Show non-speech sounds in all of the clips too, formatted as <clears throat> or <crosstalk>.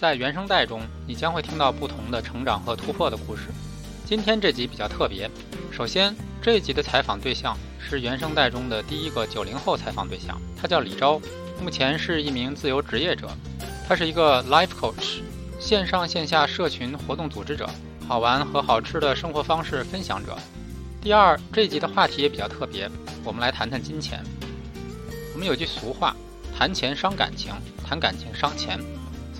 在原声带中，你将会听到不同的成长和突破的故事。今天这集比较特别，首先这一集的采访对象是原声带中的第一个九零后采访对象，他叫李钊，目前是一名自由职业者，他是一个 life coach，线上线下社群活动组织者，好玩和好吃的生活方式分享者。第二，这一集的话题也比较特别，我们来谈谈金钱。我们有句俗话，谈钱伤感情，谈感情伤钱。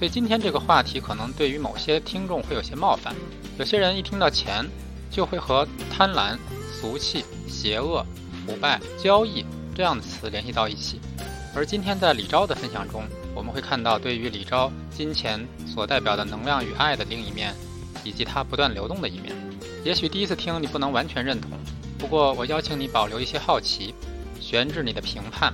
所以今天这个话题可能对于某些听众会有些冒犯，有些人一听到钱，就会和贪婪、俗气、邪恶、腐败、交易这样的词联系到一起。而今天在李钊的分享中，我们会看到对于李钊金钱所代表的能量与爱的另一面，以及它不断流动的一面。也许第一次听你不能完全认同，不过我邀请你保留一些好奇，悬置你的评判，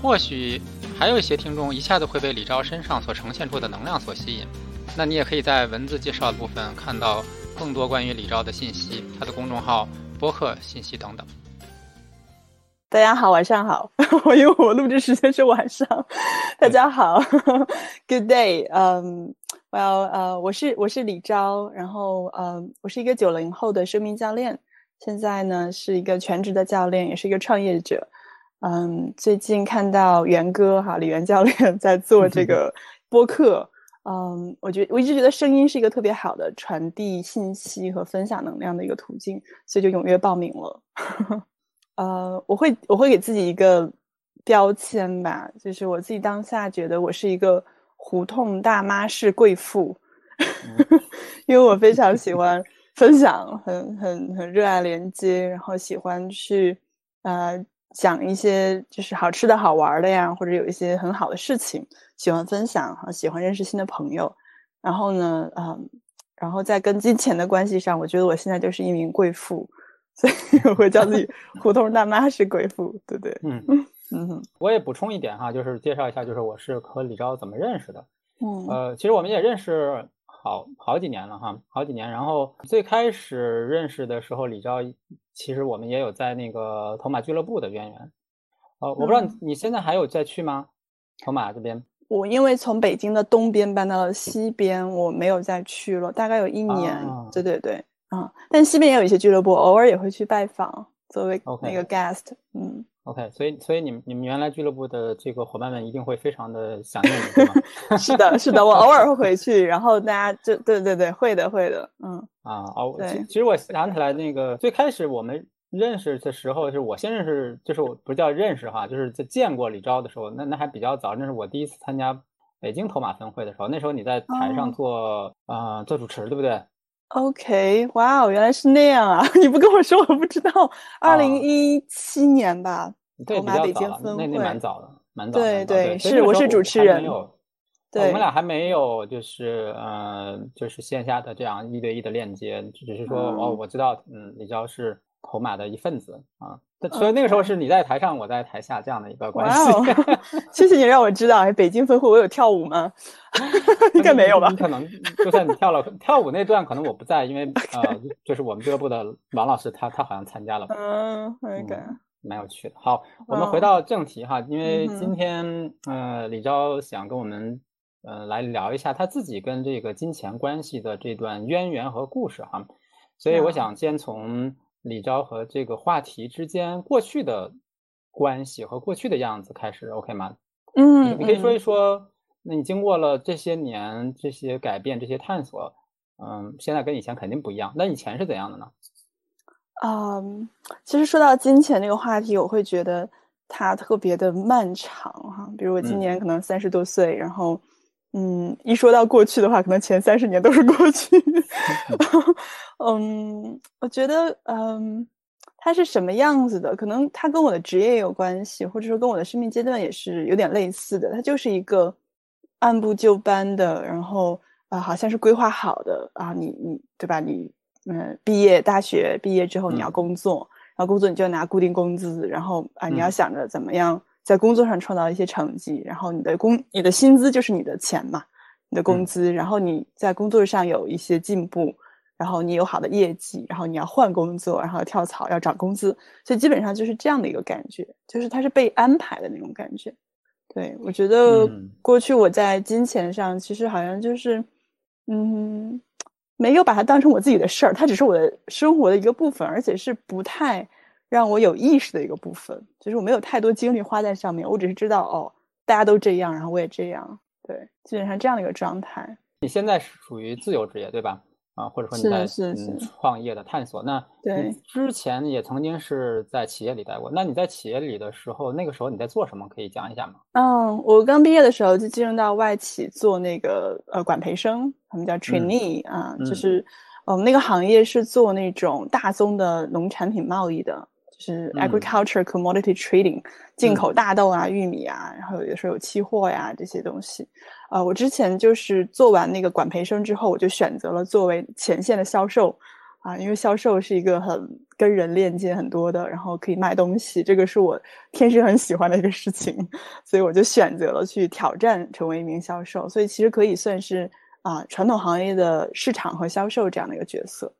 或许。还有一些听众一下子会被李钊身上所呈现出的能量所吸引，那你也可以在文字介绍的部分看到更多关于李钊的信息，他的公众号、播客信息等等。大家好，晚上好，<laughs> 我因为我录制时间是晚上。<laughs> 大家好，<laughs> Good day，嗯，Well，呃，我是我是李钊，然后嗯，我是一个九零后的生命教练，现在呢是一个全职的教练，也是一个创业者。嗯，最近看到元哥哈李元教练 <laughs> 在做这个播客，嗯，我觉得我一直觉得声音是一个特别好的传递信息和分享能量的一个途径，所以就踊跃报名了。<laughs> 呃，我会我会给自己一个标签吧，就是我自己当下觉得我是一个胡同大妈式贵妇，<laughs> 因为我非常喜欢分享，很很很热爱连接，然后喜欢去呃。讲一些就是好吃的好玩的呀，或者有一些很好的事情，喜欢分享哈，喜欢认识新的朋友。然后呢，嗯，然后在跟金钱的关系上，我觉得我现在就是一名贵妇，所以我会叫自己 <laughs> 胡同大妈是贵妇，对对？嗯 <laughs> 嗯。我也补充一点哈，就是介绍一下，就是我是和李钊怎么认识的。嗯。呃，其实我们也认识好好几年了哈，好几年。然后最开始认识的时候，李昭。其实我们也有在那个头马俱乐部的渊源，呃，我不知道你现在还有再去吗？头马这边，我因为从北京的东边搬到了西边，我没有再去了，大概有一年。对对对，啊，但西边也有一些俱乐部，偶尔也会去拜访，作为那个 guest。嗯，OK，所以所以你们你们原来俱乐部的这个伙伴们一定会非常的想念你，对吗？<laughs> 是的，是的，我偶尔会回去，然后大家就对对对，会的会的，嗯。啊哦，其其实我想起来，那个最开始我们认识的时候，是我先认识，就是我不叫认识哈，就是在见过李钊的时候，那那还比较早，那是我第一次参加北京头马分会的时候，那时候你在台上做啊做主持，对不对？OK，哇哦，原来是那样啊！<laughs> 你不跟我说，我不知道。二零一七年吧，头马北京分会，那那蛮早的，蛮早的。对对，是我是主持人。我们俩还没有，就是呃，就是线下的这样一对一的链接，只是说哦，我知道，嗯，李娇是头马的一份子啊，所以那个时候是你在台上，我在台下这样的一个关系。<laughs> 谢谢你让我知道，哎，北京分会我有跳舞吗？<laughs> 应该没有吧？可能就算你跳了跳舞那段，可能我不在，因为 <laughs> 呃，就是我们俱乐部的王老师，他他好像参加了。嗯，OK，蛮有趣的。好，我们回到正题哈，因为今天呃，李钊想跟我们。呃，来聊一下他自己跟这个金钱关系的这段渊源和故事哈，所以我想先从李昭和这个话题之间过去的关系和过去的样子开始，OK 吗？嗯，你可以说一说，那你经过了这些年这些改变、这些探索，嗯，现在跟以前肯定不一样。那以前是怎样的呢？嗯，其实说到金钱这个话题，我会觉得它特别的漫长哈。比如我今年可能三十多岁，然后。嗯，一说到过去的话，可能前三十年都是过去。<laughs> 嗯，我觉得，嗯，它是什么样子的？可能它跟我的职业有关系，或者说跟我的生命阶段也是有点类似的。它就是一个按部就班的，然后啊，好像是规划好的啊，你你对吧？你嗯，毕业大学毕业之后你要工作，然后工作你就要拿固定工资，然后啊，你要想着怎么样在工作上创造一些成绩，然后你的工你的薪资就是你的钱嘛，你的工资，然后你在工作上有一些进步。然后你有好的业绩，然后你要换工作，然后要跳槽，要涨工资，所以基本上就是这样的一个感觉，就是它是被安排的那种感觉。对我觉得过去我在金钱上其实好像就是，嗯，没有把它当成我自己的事儿，它只是我的生活的一个部分，而且是不太让我有意识的一个部分，就是我没有太多精力花在上面，我只是知道哦，大家都这样，然后我也这样，对，基本上这样的一个状态。你现在是属于自由职业，对吧？啊，或者说你在嗯创业的探索，那对之前也曾经是在企业里待过。那你在企业里的时候，那个时候你在做什么？可以讲一下吗？嗯，我刚毕业的时候就进入到外企做那个呃管培生，他们叫 trainee 啊，就是我们那个行业是做那种大宗的农产品贸易的。是 agriculture commodity trading，进口大豆啊、玉米啊，然后有的时候有期货呀这些东西。呃，我之前就是做完那个管培生之后，我就选择了作为前线的销售啊，因为销售是一个很跟人链接很多的，然后可以卖东西，这个是我天生很喜欢的一个事情，所以我就选择了去挑战成为一名销售。所以其实可以算是啊传统行业的市场和销售这样的一个角色。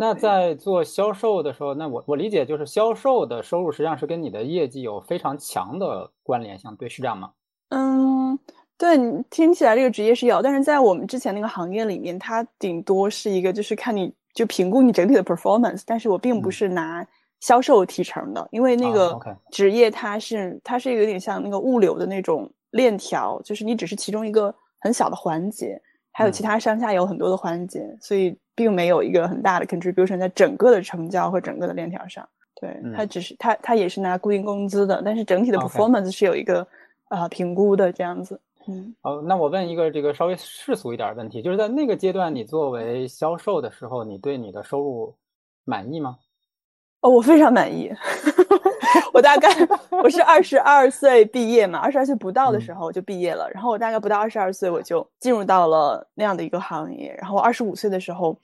那在做销售的时候，那我我理解就是销售的收入实际上是跟你的业绩有非常强的关联性，对，是这样吗？嗯，对，听起来这个职业是有，但是在我们之前那个行业里面，它顶多是一个就是看你就评估你整体的 performance，但是我并不是拿销售提成的，因为那个职业它是它是有点像那个物流的那种链条，就是你只是其中一个很小的环节，还有其他上下游很多的环节，所以。并没有一个很大的 contribution 在整个的成交和整个的链条上，对它只是它它也是拿固定工资的，但是整体的 performance 是有一个啊评估的这样子。嗯，好，那我问一个这个稍微世俗一点的问题，就是在那个阶段，你作为销售的时候，你对你的收入满意吗？哦，我非常满意。<laughs> 我大概我是二十二岁毕业嘛，二十二岁不到的时候就毕业了。然后我大概不到二十二岁我就进入到了那样的一个行业。然后二十五岁的时候，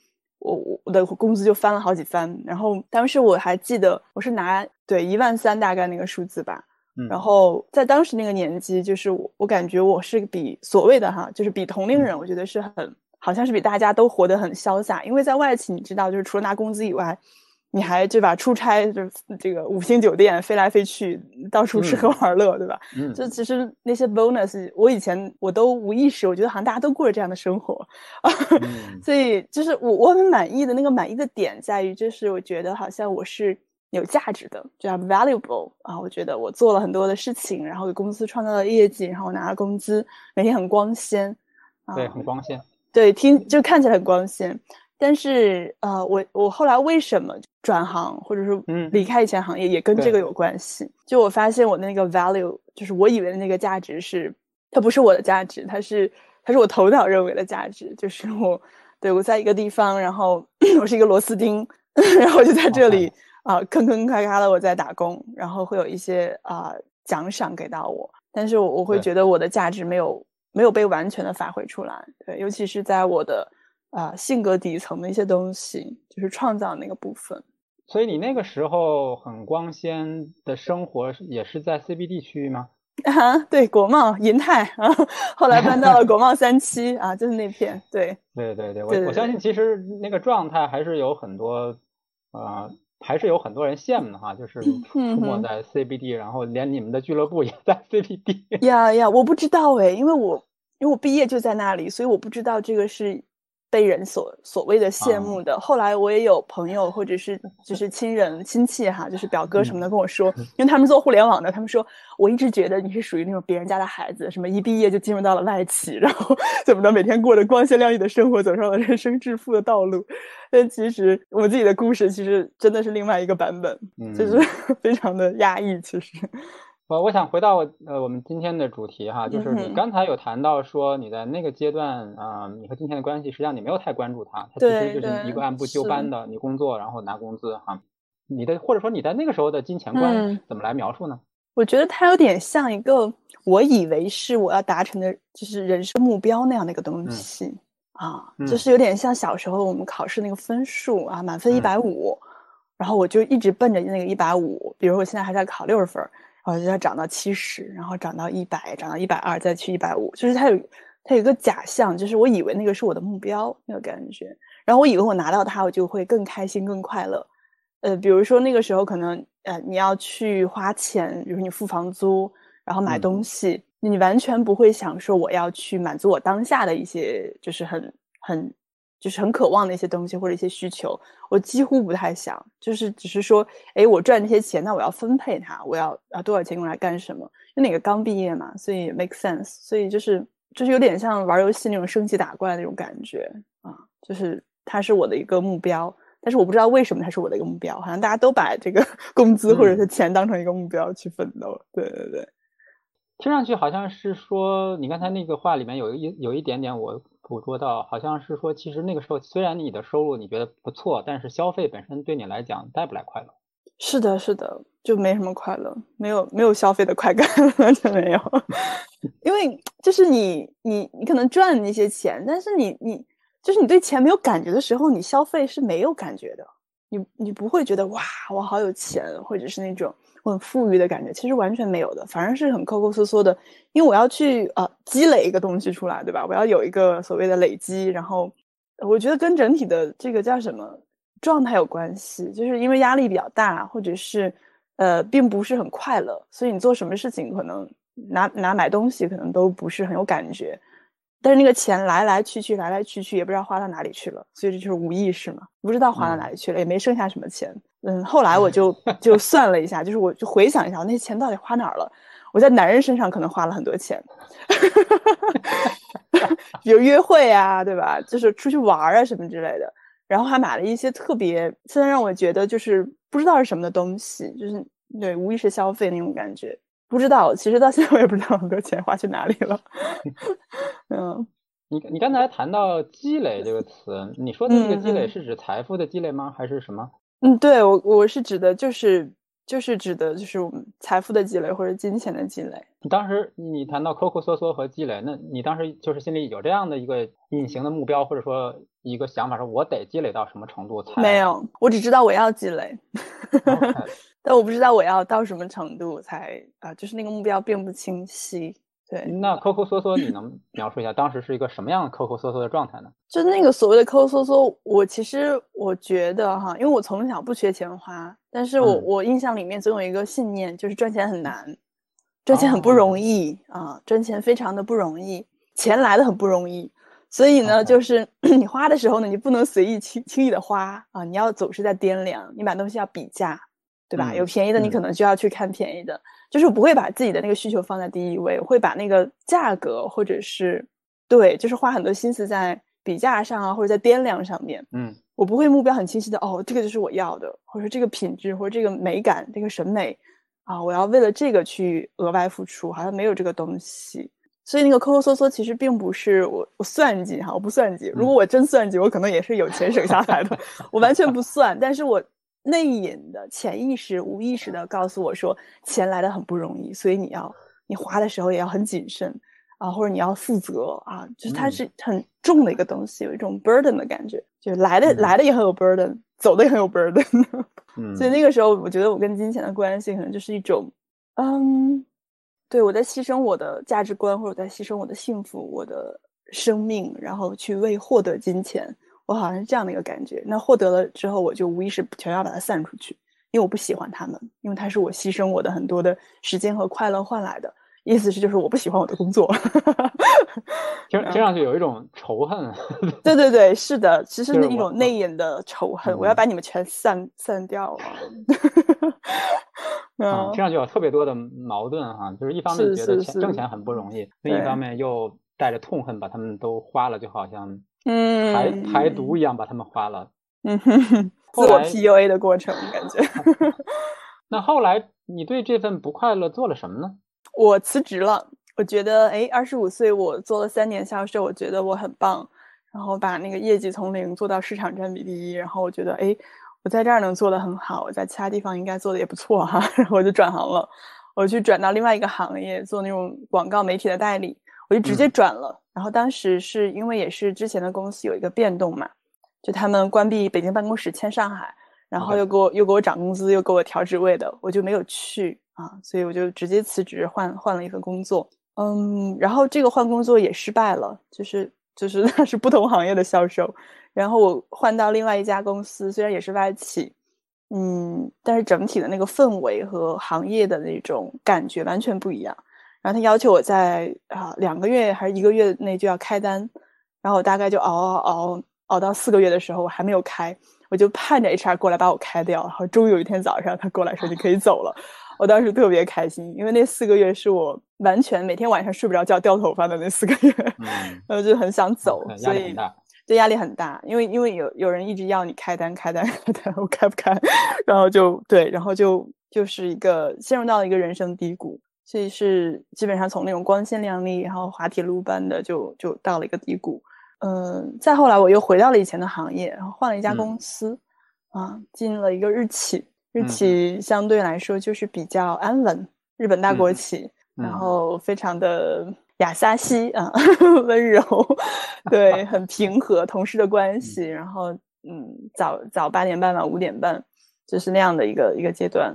我我的工资就翻了好几番。然后当时我还记得我是拿对一万三大概那个数字吧。然后在当时那个年纪，就是我我感觉我是比所谓的哈，就是比同龄人，我觉得是很好像是比大家都活得很潇洒。因为在外企，你知道，就是除了拿工资以外。你还对吧？出差就这个五星酒店飞来飞去，到处吃喝玩乐，对吧？嗯，就其实那些 bonus，我以前我都无意识，我觉得好像大家都过着这样的生活啊。<laughs> 所以就是我我很满意的那个满意的点在于，就是我觉得好像我是有价值的，就叫 valuable 啊。我觉得我做了很多的事情，然后给公司创造了业绩，然后拿了工资，每天很光鲜。对，很光鲜。对，听就看起来很光鲜。但是，呃，我我后来为什么转行，或者是离开以前行业，也跟这个有关系。就我发现我的那个 value，就是我以为的那个价值是，它不是我的价值，它是它是我头脑认为的价值。就是我，对我在一个地方，然后 <clears throat> 我是一个螺丝钉，<laughs> 然后就在这里啊，坑坑咔咔的我在打工，然后会有一些啊奖赏给到我，但是我我会觉得我的价值没有没有被完全的发挥出来。对，尤其是在我的。啊，性格底层的一些东西，就是创造那个部分。所以你那个时候很光鲜的生活，也是在 CBD 区域吗？啊，<laughs> 对，国贸银泰啊，后来搬到了国贸三期啊，就是那片。对，对对对，我我相信其实那个状态还是有很多，呃，还是有很多人羡慕的哈，就是出没在 CBD，然后连你们的俱乐部也在 CBD。呀呀，我不知道哎，因为我因为我毕业就在那里，所以我不知道这个是。被人所所谓的羡慕的，后来我也有朋友或者是就是亲人亲戚哈，就是表哥什么的跟我说，因为他们做互联网的，他们说我一直觉得你是属于那种别人家的孩子，什么一毕业就进入到了外企，<laughs> 然后怎么着每天过着光鲜亮丽的生活，走上了人生致富的道路。但其实我自己的故事其实真的是另外一个版本，就是 <laughs> 非常的压抑，其实。我我想回到呃我们今天的主题哈，就是你刚才有谈到说你在那个阶段啊，你和金钱的关系，实际上你没有太关注它，它其实就是一个按部就班的，你工作然后拿工资哈。你的或者说你在那个时候的金钱观怎么来描述呢？我觉得它有点像一个我以为是我要达成的，就是人生目标那样的一个东西啊，就是有点像小时候我们考试那个分数啊，满分一百五，然后我就一直奔着那个一百五。比如我现在还在考六十分，然后就要涨到七十，然后涨到一百，涨到一百二，再去一百五。就是它有它有一个假象，就是我以为那个是我的目标那个感觉，然后我以为我拿到它，我就会更开心更快乐。呃，比如说那个时候可能呃你要去花钱，比如你付房租，然后买东西。你完全不会想说我要去满足我当下的一些就是很很就是很渴望的一些东西或者一些需求，我几乎不太想，就是只是说，哎，我赚这些钱，那我要分配它，我要啊多少钱用来干什么？因为那个刚毕业嘛，所以 make sense，所以就是就是有点像玩游戏那种升级打怪那种感觉啊，就是它是我的一个目标，但是我不知道为什么它是我的一个目标，好像大家都把这个 <laughs> 工资或者是钱当成一个目标去奋斗，对对对。听上去好像是说，你刚才那个话里面有一有一点点我捕捉到，好像是说，其实那个时候虽然你的收入你觉得不错，但是消费本身对你来讲带不来快乐。是的，是的，就没什么快乐，没有没有消费的快感，完全没有。<laughs> 因为就是你你你可能赚那些钱，但是你你就是你对钱没有感觉的时候，你消费是没有感觉的。你你不会觉得哇，我好有钱，或者是那种。很富裕的感觉，其实完全没有的，反而是很抠抠缩缩的。因为我要去呃积累一个东西出来，对吧？我要有一个所谓的累积，然后我觉得跟整体的这个叫什么状态有关系。就是因为压力比较大，或者是呃并不是很快乐，所以你做什么事情可能拿拿买东西可能都不是很有感觉。但是那个钱来来去去，来来去去，也不知道花到哪里去了，所以这就是无意识嘛，不知道花到哪里去了，也没剩下什么钱。嗯，后来我就就算了一下，就是我就回想一下，我那些钱到底花哪儿了？我在男人身上可能花了很多钱，<laughs> 比如约会啊，对吧？就是出去玩啊什么之类的，然后还买了一些特别，现在让我觉得就是不知道是什么的东西，就是对无意识消费那种感觉。不知道，其实到现在我也不知道很多钱花去哪里了。<laughs> 嗯，你你刚才谈到积累这个词，你说的这个积累是指财富的积累吗？还是什么？嗯，对我我是指的，就是就是指的，就是我们财富的积累或者金钱的积累。当时你谈到抠抠缩缩和积累，那你当时就是心里有这样的一个隐形的目标，或者说一个想法，说我得积累到什么程度才？没有，我只知道我要积累。<laughs> 但我不知道我要到什么程度才啊，就是那个目标并不清晰。对，那抠抠缩缩，你能描述一下当时是一个什么样的抠抠缩缩的状态呢？就那个所谓的抠抠缩缩，我其实我觉得哈，因为我从小不缺钱花，但是我我印象里面总有一个信念，就是赚钱很难，赚钱很不容易啊，赚钱非常的不容易，钱来的很不容易，所以呢，就是你花的时候呢，你不能随意轻轻易的花啊，你要总是在掂量，你买东西要比价。对吧？有便宜的，你可能就要去看便宜的。就是我不会把自己的那个需求放在第一位，我会把那个价格或者是对，就是花很多心思在比价上啊，或者在掂量上面。嗯，我不会目标很清晰的哦，这个就是我要的，或者说这个品质或者这个美感、这个审美啊，我要为了这个去额外付出，好像没有这个东西。所以那个抠抠缩缩其实并不是我我算计哈，我不算计。如果我真算计，我可能也是有钱省下来的。<laughs> 我完全不算，但是我。内隐的潜意识、无意识的告诉我说，钱来的很不容易，所以你要你花的时候也要很谨慎啊，或者你要负责啊，就是它是很重的一个东西，有一种 burden 的感觉，就来的来的也很有 burden，走的也很有 burden。<laughs> 嗯所以那个时候，我觉得我跟金钱的关系可能就是一种，嗯，对我在牺牲我的价值观，或者在牺牲我的幸福、我的生命，然后去为获得金钱。我好像是这样的一个感觉，那获得了之后，我就无意识全要把它散出去，因为我不喜欢他们，因为它是我牺牲我的很多的时间和快乐换来的。意思是，就是我不喜欢我的工作，<laughs> 听听上去有一种仇恨。<laughs> 对对对，是的，其实是一种内隐的仇恨，我要把你们全散散掉了。<laughs> 嗯，听上去有特别多的矛盾哈，就是一方面觉得钱挣钱很不容易，另一方面又带着痛恨把他们都花了，就好像。嗯，排排毒一样把他们花了，<laughs> 嗯，自我 PUA 的过程感觉。<laughs> 那后来你对这份不快乐做了什么呢？<laughs> 我辞职了，我觉得哎，二十五岁我做了三年销售，我觉得我很棒，然后把那个业绩从零做到市场占比第一，然后我觉得哎，我在这儿能做得很好，我在其他地方应该做的也不错哈，然后我就转行了，我去转到另外一个行业做那种广告媒体的代理。我就直接转了。然后当时是因为也是之前的公司有一个变动嘛，就他们关闭北京办公室迁上海，然后又给我又给我涨工资，又给我调职位的，我就没有去啊，所以我就直接辞职换换了一份工作。嗯，然后这个换工作也失败了，就是就是那是不同行业的销售，然后我换到另外一家公司，虽然也是外企。嗯，但是整体的那个氛围和行业的那种感觉完全不一样。然后他要求我在啊两个月还是一个月内就要开单，然后我大概就熬熬熬熬到四个月的时候，我还没有开，我就盼着 HR 过来把我开掉。然后终于有一天早上，他过来说你可以走了，我当时特别开心，因为那四个月是我完全每天晚上睡不着觉掉头发的那四个月，然后就很想走，所以。对压力很大，因为因为有有人一直要你开单开单开单，我开不开，然后就对，然后就就是一个陷入到了一个人生低谷，所以是基本上从那种光鲜亮丽，然后滑铁卢般的就就到了一个低谷。嗯，再后来我又回到了以前的行业，然后换了一家公司，啊，进了一个日企，日企相对来说就是比较安稳，日本大国企，然后非常的。雅萨西啊，<laughs> 温柔，<laughs> 对，很平和，同事的关系，然后嗯，早早八点半晚五点半，就是那样的一个一个阶段。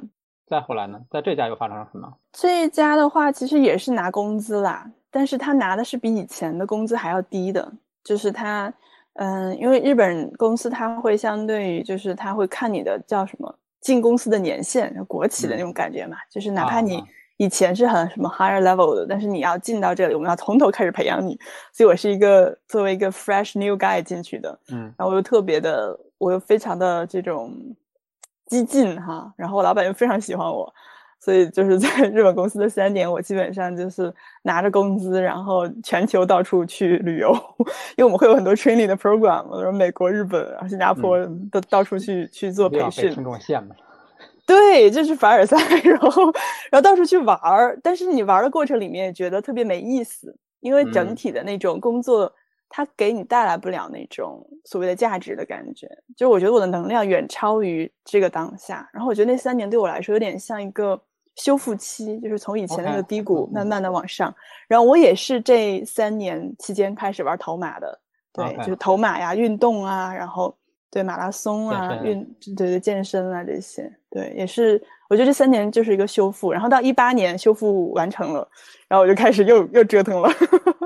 再后来呢，在这家又发生了什么？这家的话，其实也是拿工资啦，但是他拿的是比以前的工资还要低的，就是他，嗯，因为日本公司他会相对于，就是他会看你的叫什么进公司的年限，国企的那种感觉嘛，就是哪怕你。以前是很什么 higher level 的，但是你要进到这里，我们要从头开始培养你，所以我是一个作为一个 fresh new guy 进去的，嗯，然后我又特别的，我又非常的这种激进哈，然后我老板又非常喜欢我，所以就是在日本公司的三年，我基本上就是拿着工资，然后全球到处去旅游，因为我们会有很多 training 的 program，比如美国、日本啊、新加坡都到处去去做培训。听众羡慕。对，就是凡尔赛，<laughs> 然后，然后到处去玩儿。但是你玩的过程里面觉得特别没意思，因为整体的那种工作，它给你带来不了那种所谓的价值的感觉。就是我觉得我的能量远超于这个当下。然后我觉得那三年对我来说有点像一个修复期，就是从以前那个低谷慢慢的往上。然后我也是这三年期间开始玩头马的，对，就是头马呀，运动啊，然后。对马拉松啊，运对对健身啊这些，对也是，我觉得这三年就是一个修复，然后到一八年修复完成了，然后我就开始又又折腾了。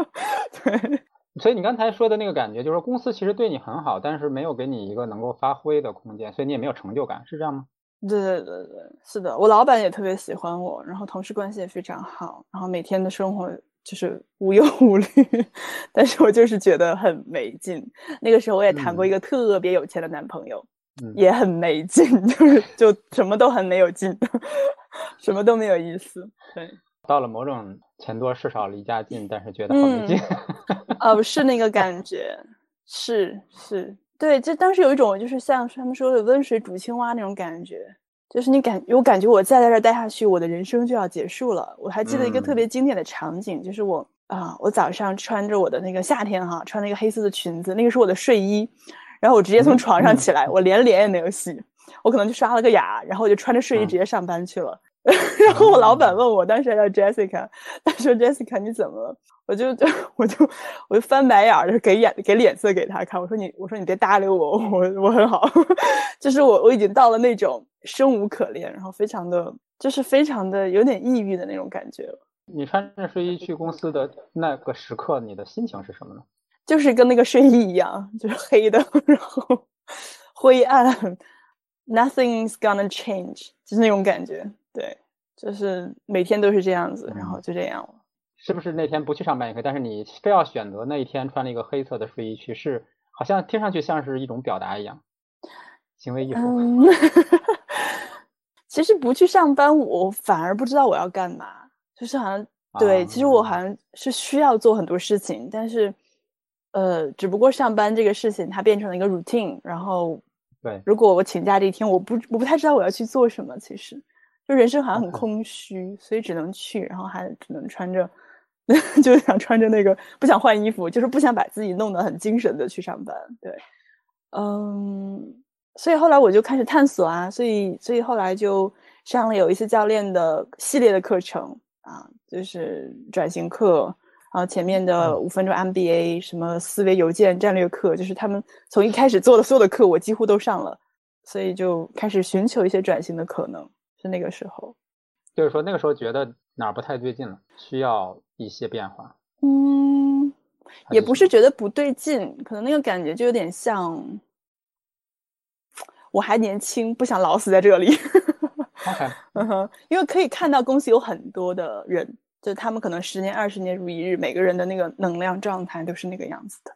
<laughs> 对，所以你刚才说的那个感觉，就是说公司其实对你很好，但是没有给你一个能够发挥的空间，所以你也没有成就感，是这样吗？对对对对，是的，我老板也特别喜欢我，然后同事关系也非常好，然后每天的生活。就是无忧无虑，<laughs> 但是我就是觉得很没劲。那个时候我也谈过一个特别有钱的男朋友，也很没劲，<laughs> 就是就什么都很没有劲，<laughs> 什么都没有意思。对，到了某种钱多事少离家近，但是觉得好没劲。啊，不是那个感 <laughs> 觉，是是，对，就当时有一种就是像他们说的温水煮青蛙那种感觉。就是你感，我感觉我再在这待下去，我的人生就要结束了。我还记得一个特别经典的场景，就是我啊，我早上穿着我的那个夏天哈，穿了一个黑色的裙子，那个是我的睡衣，然后我直接从床上起来，我连脸也没有洗，我可能就刷了个牙，然后我就穿着睡衣直接上班去了。<laughs> 然后我老板问我，当时还叫 Jessica，他说 Jessica 你怎么了？我就就 <laughs> 我就我就翻白眼儿，就给眼给脸色给他看。我说你我说你别搭理我，<laughs> 我我很好，就是我我已经到了那种生无可恋，然后非常的就是非常的有点抑郁的那种感觉了。你穿着睡衣去公司的那个时刻，你的心情是什么呢？就是跟那个睡衣一样，就是黑的，然后灰暗，Nothing's gonna change，就是那种感觉。对，就是每天都是这样子，然后就这样了。是不是那天不去上班也可以？但是你非要选择那一天穿了一个黑色的睡衣去，是好像听上去像是一种表达一样，行为艺术。<laughs> 其实不去上班，我反而不知道我要干嘛。就是好像对，其实我好像是需要做很多事情，但是呃，只不过上班这个事情它变成了一个 routine。然后对，如果我请假这一天，我不我不太知道我要去做什么，其实。就人生好像很空虚，所以只能去，然后还只能穿着，<laughs> 就是想穿着那个，不想换衣服，就是不想把自己弄得很精神的去上班。对，嗯，所以后来我就开始探索啊，所以所以后来就上了有一些教练的系列的课程啊，就是转型课然后前面的五分钟 MBA，什么思维邮件战略课，就是他们从一开始做的所有的课，我几乎都上了，所以就开始寻求一些转型的可能，是那个时候。就是说那个时候觉得哪儿不太对劲了，需要一些变化。嗯，也不是觉得不对劲，可能那个感觉就有点像。我还年轻，不想老死在这里。<laughs> 嗯哼，因为可以看到公司有很多的人，就他们可能十年、二十年如一日，每个人的那个能量状态都是那个样子的。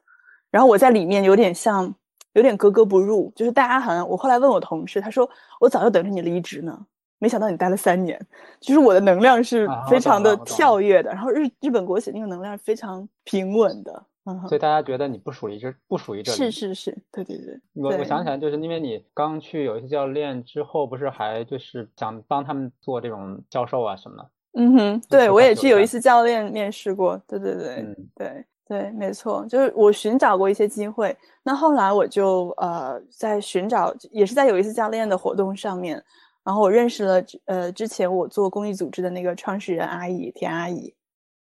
然后我在里面有点像，有点格格不入。就是大家好像，我后来问我同事，他说我早就等着你离职呢，没想到你待了三年。就是我的能量是非常的跳跃的，然后日日本国企那个能量是非常平稳的。所以大家觉得你不属于这，不属于这里。是是是，对对对。我我想起来，就是因为你刚去有一些教练之后，不是还就是想帮他们做这种教授啊什么的。嗯哼，对我也去有一次教练面试过。对对对，对对，没错，就是我寻找过一些机会。那后来我就呃在寻找，也是在有一次教练的活动上面，然后我认识了呃之前我做公益组织的那个创始人阿姨田阿姨。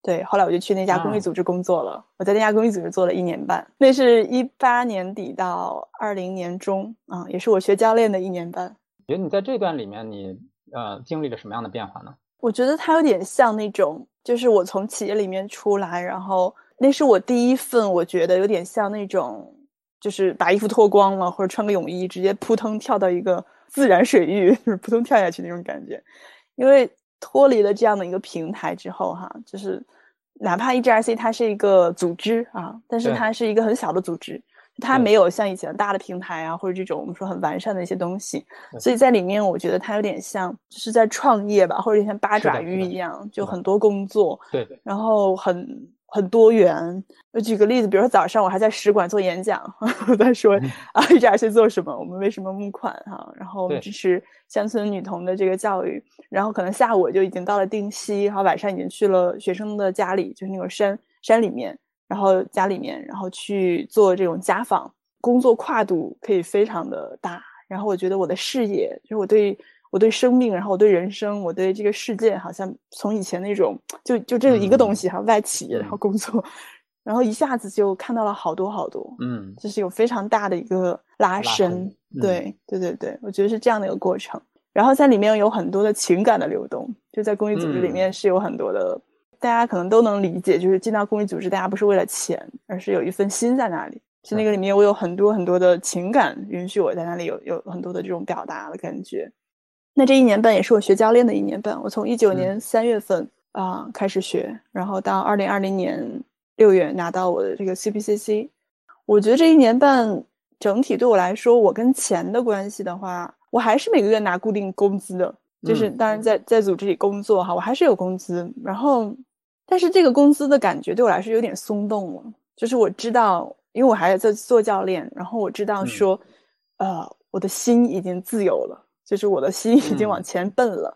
对，后来我就去那家公益组织工作了。我在那家公益组织做了一年半，那是一八年底到二零年中啊，也是我学教练的一年半。觉得你在这段里面，你呃经历了什么样的变化呢？我觉得它有点像那种，就是我从企业里面出来，然后那是我第一份，我觉得有点像那种，就是把衣服脱光了，或者穿个泳衣，直接扑腾跳到一个自然水域，<laughs> 就是扑通跳下去那种感觉。因为脱离了这样的一个平台之后，哈，就是。哪怕 EGRC 它是一个组织啊，但是它是一个很小的组织，它没有像以前大的平台啊，或者这种我们说很完善的一些东西，所以在里面我觉得它有点像就是在创业吧，或者像八爪鱼一样，就很多工作，对，然后很。很多元。我举个例子，比如说早上我还在使馆做演讲，<laughs> 我在说啊，EGRC 做什么，我们为什么募款？哈，然后支持乡村女童的这个教育，然后可能下午我就已经到了定西，然后晚上已经去了学生的家里，就是那种山山里面，然后家里面，然后去做这种家访，工作跨度可以非常的大，然后我觉得我的视野，就是我对。我对生命，然后我对人生，我对这个世界，好像从以前那种就就这一个东西哈，外企然后工作，然后一下子就看到了好多好多，嗯，就是有非常大的一个拉伸，对对对对，我觉得是这样的一个过程。然后在里面有很多的情感的流动，就在公益组织里面是有很多的，大家可能都能理解，就是进到公益组织，大家不是为了钱，而是有一份心在那里。就那个里面，我有很多很多的情感，允许我在那里有有很多的这种表达的感觉。那这一年半也是我学教练的一年半。我从一九年三月份啊开始学，然后到二零二零年六月拿到我的这个 CPCC。我觉得这一年半整体对我来说，我跟钱的关系的话，我还是每个月拿固定工资的。就是当然在在组织里工作哈，我还是有工资。然后，但是这个工资的感觉对我来说有点松动了。就是我知道，因为我还在做教练，然后我知道说，呃，我的心已经自由了。就是我的心已经往前奔了，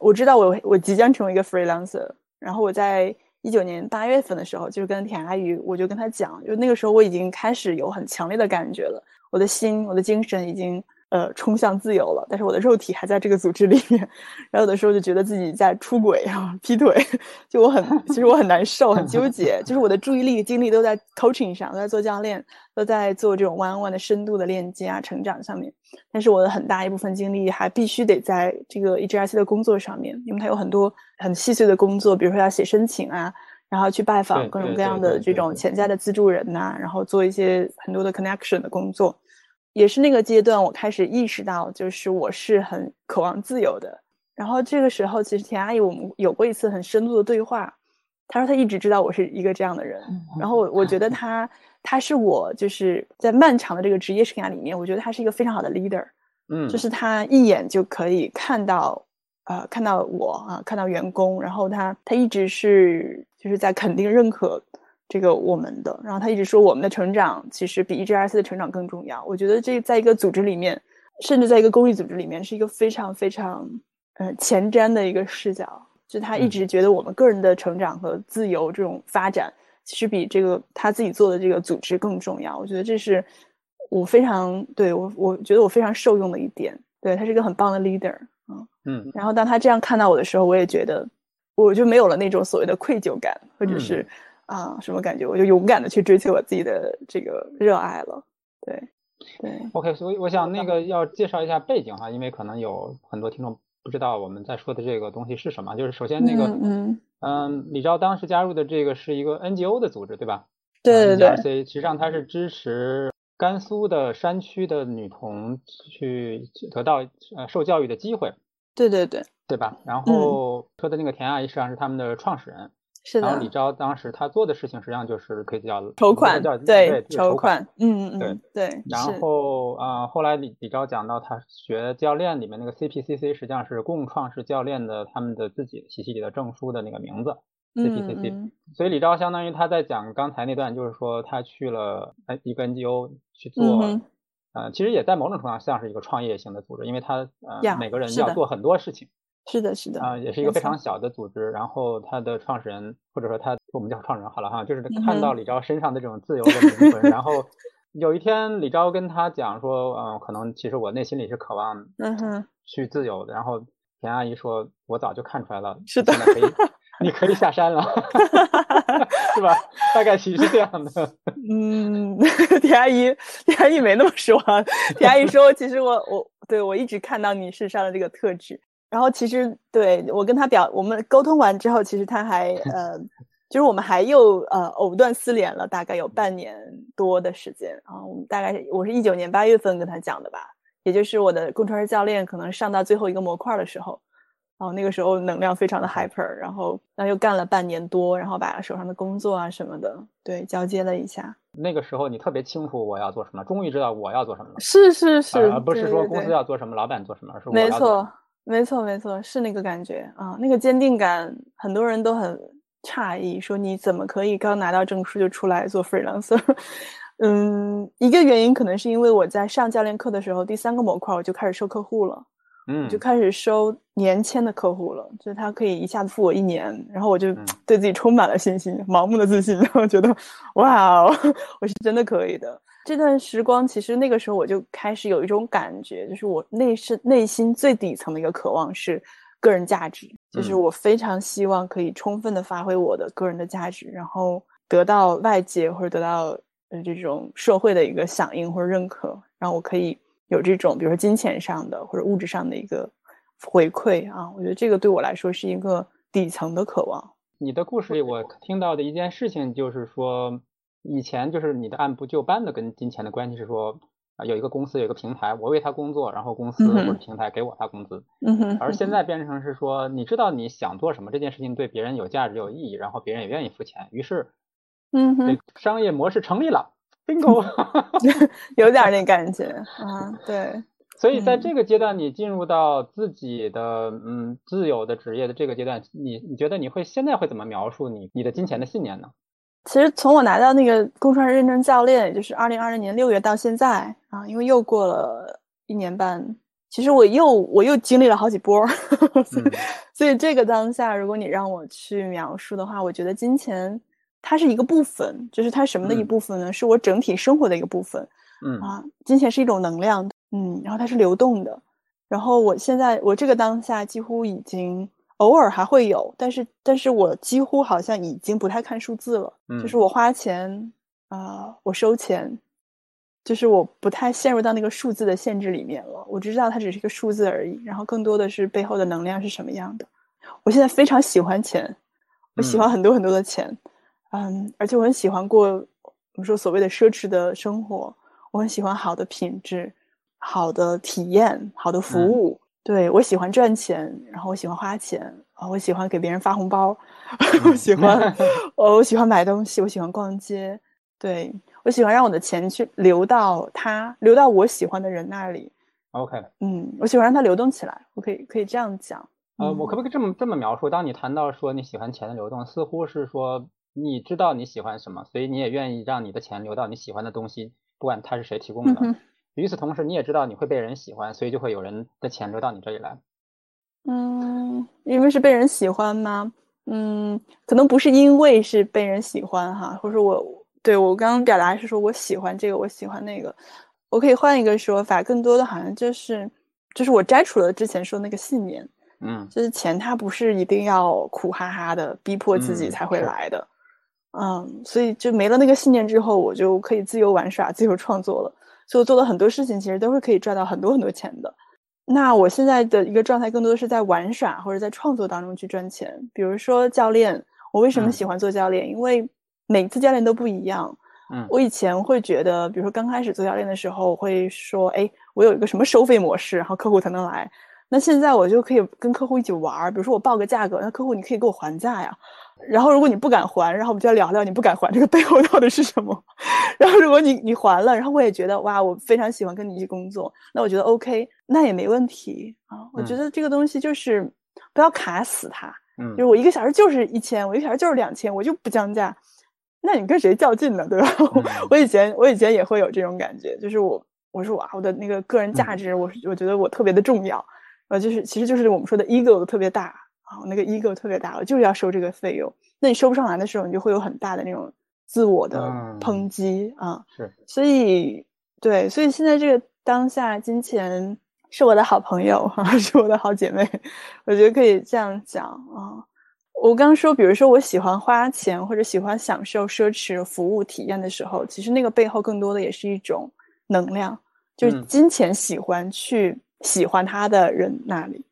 我知道我我即将成为一个 freelancer，然后我在一九年八月份的时候，就是跟田阿姨，我就跟她讲，就那个时候我已经开始有很强烈的感觉了，我的心，我的精神已经。呃，冲向自由了，但是我的肉体还在这个组织里面，<laughs> 然后有的时候就觉得自己在出轨啊、劈腿，<laughs> 就我很，其实我很难受，很纠结，就是我的注意力、精力都在 coaching 上，都在做教练，都在做这种 one on one 的深度的链接啊、成长上面，但是我的很大一部分精力还必须得在这个 E G R C 的工作上面，因为它有很多很细碎的工作，比如说要写申请啊，然后去拜访各种各样的这种潜在的资助人呐，然后做一些很多的 connection 的工作。也是那个阶段，我开始意识到，就是我是很渴望自由的。然后这个时候，其实田阿姨我们有过一次很深度的对话。她说她一直知道我是一个这样的人。然后我我觉得她，她是我就是在漫长的这个职业生涯里面，我觉得她是一个非常好的 leader。嗯，就是她一眼就可以看到，呃，看到我啊，看到员工。然后她她一直是就是在肯定认可。这个我们的，然后他一直说我们的成长其实比 EGRC 的成长更重要。我觉得这在一个组织里面，甚至在一个公益组织里面，是一个非常非常呃前瞻的一个视角。就他一直觉得我们个人的成长和自由这种发展，其实比这个他自己做的这个组织更重要。我觉得这是我非常对我，我觉得我非常受用的一点。对他是一个很棒的 leader 啊，嗯。然后当他这样看到我的时候，我也觉得我就没有了那种所谓的愧疚感，或者是。啊，什么感觉，我就勇敢的去追求我自己的这个热爱了。对，对。OK，所以我想那个要介绍一下背景哈，因为可能有很多听众不知道我们在说的这个东西是什么。就是首先那个，嗯嗯，李昭当时加入的这个是一个 NGO 的组织，对吧？对对对。实际上它是支持甘肃的山区的女童去得到呃受教育的机会。对对对。对吧？然后说的那个田阿姨实际上是他们的创始人。是的。然后李昭当时他做的事情实际上就是可以叫筹款，对筹款。嗯嗯对对。然后啊，后来李李钊讲到他学教练里面那个 CPCC 实际上是共创式教练的他们的自己体系里的证书的那个名字 CPCC。所以李钊相当于他在讲刚才那段，就是说他去了一个 NGO 去做，呃，其实也在某种程度上像是一个创业型的组织，因为他呃每个人要做很多事情。是的，是的，啊，也是一个非常小的组织。然后他的创始人，或者说他，我们叫创始人好了哈，就是看到李昭身上的这种自由的灵魂。然后 <laughs> 有一天，李昭跟他讲说，嗯，可能其实我内心里是渴望，嗯哼，去自由的。然后田阿姨说，我早就看出来了，是的，可以，<laughs> 你可以下山了，<laughs> 是吧？大概其实是这样的。嗯，田阿姨，田阿姨没那么说，田阿姨说，其实我我对我一直看到你身上的这个特质。然后其实对我跟他表，我们沟通完之后，其实他还 <laughs> 呃，就是我们还又呃藕断丝连了，大概有半年多的时间啊。我们大概我是一九年八月份跟他讲的吧，也就是我的工程师教练可能上到最后一个模块的时候，然后那个时候能量非常的 hyper，然后那又干了半年多，然后把手上的工作啊什么的对交接了一下。那个时候你特别清楚我要做什么，终于知道我要做什么了。是是是，而不是说公司要做什么，老板做什么，而是没错。没错，没错，是那个感觉啊，那个坚定感，很多人都很诧异，说你怎么可以刚拿到证书就出来做 freelancer？<laughs> 嗯，一个原因可能是因为我在上教练课的时候，第三个模块我就开始收客户了，嗯，就开始收年签的客户了，就是他可以一下子付我一年，然后我就对自己充满了信心，盲目的自信，然后觉得哇哦，<laughs> 我是真的可以的。这段时光，其实那个时候我就开始有一种感觉，就是我内是内心最底层的一个渴望是个人价值，就是我非常希望可以充分的发挥我的个人的价值，然后得到外界或者得到呃这种社会的一个响应或者认可，然后我可以有这种比如说金钱上的或者物质上的一个回馈啊，我觉得这个对我来说是一个底层的渴望。你的故事里，我听到的一件事情就是说。以前就是你的按部就班的跟金钱的关系是说啊，有一个公司有一个平台，我为他工作，然后公司或者平台给我发工资。嗯哼。而现在变成是说，你知道你想做什么，这件事情对别人有价值有意义，然后别人也愿意付钱，于是，嗯哼，商业模式成立了，<laughs> bingo，<laughs> 有点那感觉啊，对。所以在这个阶段，你进入到自己的嗯自由的职业的这个阶段，你你觉得你会现在会怎么描述你你的金钱的信念呢？其实从我拿到那个共创认证教练，也就是二零二零年六月到现在啊，因为又过了一年半，其实我又我又经历了好几波，<laughs> 所以这个当下，如果你让我去描述的话，我觉得金钱它是一个部分，就是它什么的一部分呢？是我整体生活的一个部分。嗯啊，金钱是一种能量，嗯，然后它是流动的，然后我现在我这个当下几乎已经。偶尔还会有，但是但是我几乎好像已经不太看数字了。嗯，就是我花钱啊，我收钱，就是我不太陷入到那个数字的限制里面了。我只知道它只是一个数字而已，然后更多的是背后的能量是什么样的。我现在非常喜欢钱，我喜欢很多很多的钱，嗯，而且我很喜欢过我们说所谓的奢侈的生活。我很喜欢好的品质、好的体验、好的服务。对我喜欢赚钱，然后我喜欢花钱啊，我喜欢给别人发红包，我 <laughs> 喜欢，<laughs> 我喜欢买东西，我喜欢逛街，对我喜欢让我的钱去流到他，流到我喜欢的人那里。OK，嗯，我喜欢让它流动起来，我可以可以这样讲。呃，我可不可以这么这么描述？当你谈到说你喜欢钱的流动，似乎是说你知道你喜欢什么，所以你也愿意让你的钱流到你喜欢的东西，不管他是谁提供的。与此同时，你也知道你会被人喜欢，所以就会有人的钱流到你这里来。嗯，因为是被人喜欢吗？嗯，可能不是因为是被人喜欢哈，或者我对我刚刚表达是说我喜欢这个，我喜欢那个。我可以换一个说法，更多的好像就是就是我摘除了之前说那个信念。嗯，就是钱它不是一定要苦哈哈的逼迫自己才会来的。嗯，所以就没了那个信念之后，我就可以自由玩耍、自由创作了。所以我做了很多事情，其实都是可以赚到很多很多钱的。那我现在的一个状态，更多的是在玩耍或者在创作当中去赚钱。比如说教练，我为什么喜欢做教练？因为每次教练都不一样。嗯，我以前会觉得，比如说刚开始做教练的时候，我会说，哎，我有一个什么收费模式，然后客户才能来。那现在我就可以跟客户一起玩，比如说我报个价格，那客户你可以给我还价呀。然后如果你不敢还，然后我们就要聊聊你不敢还这个背后到底是什么。<laughs> 然后如果你你还了，然后我也觉得哇，我非常喜欢跟你一起工作，那我觉得 OK，那也没问题啊。我觉得这个东西就是不要卡死它，嗯，就是我一个小时就是一千，我一个小时就是两千，我就不降价。那你跟谁较劲呢？对吧？<laughs> 我以前我以前也会有这种感觉，就是我我说哇，我的那个个人价值，我我觉得我特别的重要，呃，就是其实就是我们说的 ego 特别大。啊，那个 ego 特别大，我就是要收这个费用。那你收不上来的时候，你就会有很大的那种自我的抨击啊。是，所以对，所以现在这个当下，金钱是我的好朋友啊，<laughs> 是我的好姐妹。我觉得可以这样讲啊。我刚说，比如说我喜欢花钱或者喜欢享受奢侈服务体验的时候，其实那个背后更多的也是一种能量，就是金钱喜欢去喜欢他的人那里。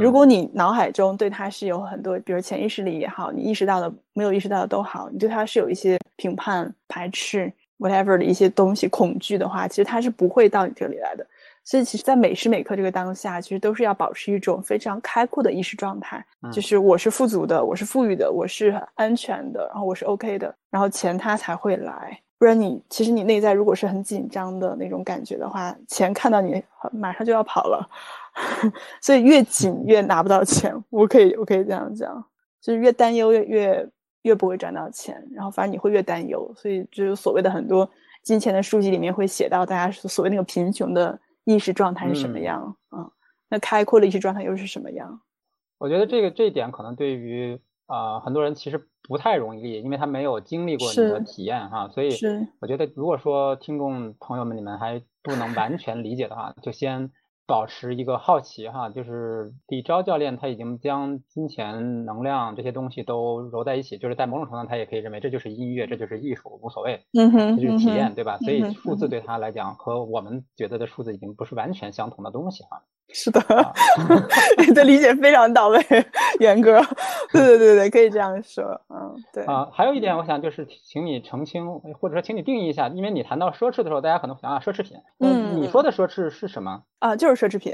如果你脑海中对他是有很多，比如潜意识里也好，你意识到的、没有意识到的都好，你对他是有一些评判、排斥、whatever 的一些东西、恐惧的话，其实他是不会到你这里来的。所以，其实，在每时每刻这个当下，其实都是要保持一种非常开阔的意识状态，就是我是富足的，我是富裕的，我是安全的，然后我是 OK 的，然后钱它才会来。不然你其实你内在如果是很紧张的那种感觉的话，钱看到你马上就要跑了。所以越紧越拿不到钱，我可以我可以这样讲，就是越担忧越越越不会赚到钱，然后反正你会越担忧，所以就是所谓的很多金钱的书籍里面会写到大家所谓那个贫穷的意识状态是什么样啊？那开阔的意识状态又是什么样？我觉得这个这一点可能对于啊很多人其实不太容易理解，因为他没有经历过你的体验哈，所以我觉得如果说听众朋友们你们还不能完全理解的话，就先。保持一个好奇哈，就是李钊教练他已经将金钱、能量这些东西都揉在一起，就是在某种程度上他也可以认为这就是音乐，这就是艺术，无所谓，嗯哼，这就是体验，对吧？所以数字对他来讲和我们觉得的数字已经不是完全相同的东西哈。是的，<laughs> 你的理解非常到位，严哥。<laughs> 对对对对，可以这样说。嗯，对。啊，还有一点，我想就是请你澄清，或者说请你定义一下，因为你谈到奢侈的时候，大家可能想啊，奢侈品。嗯，你说的奢侈是什么？<laughs> 啊，就是奢侈品。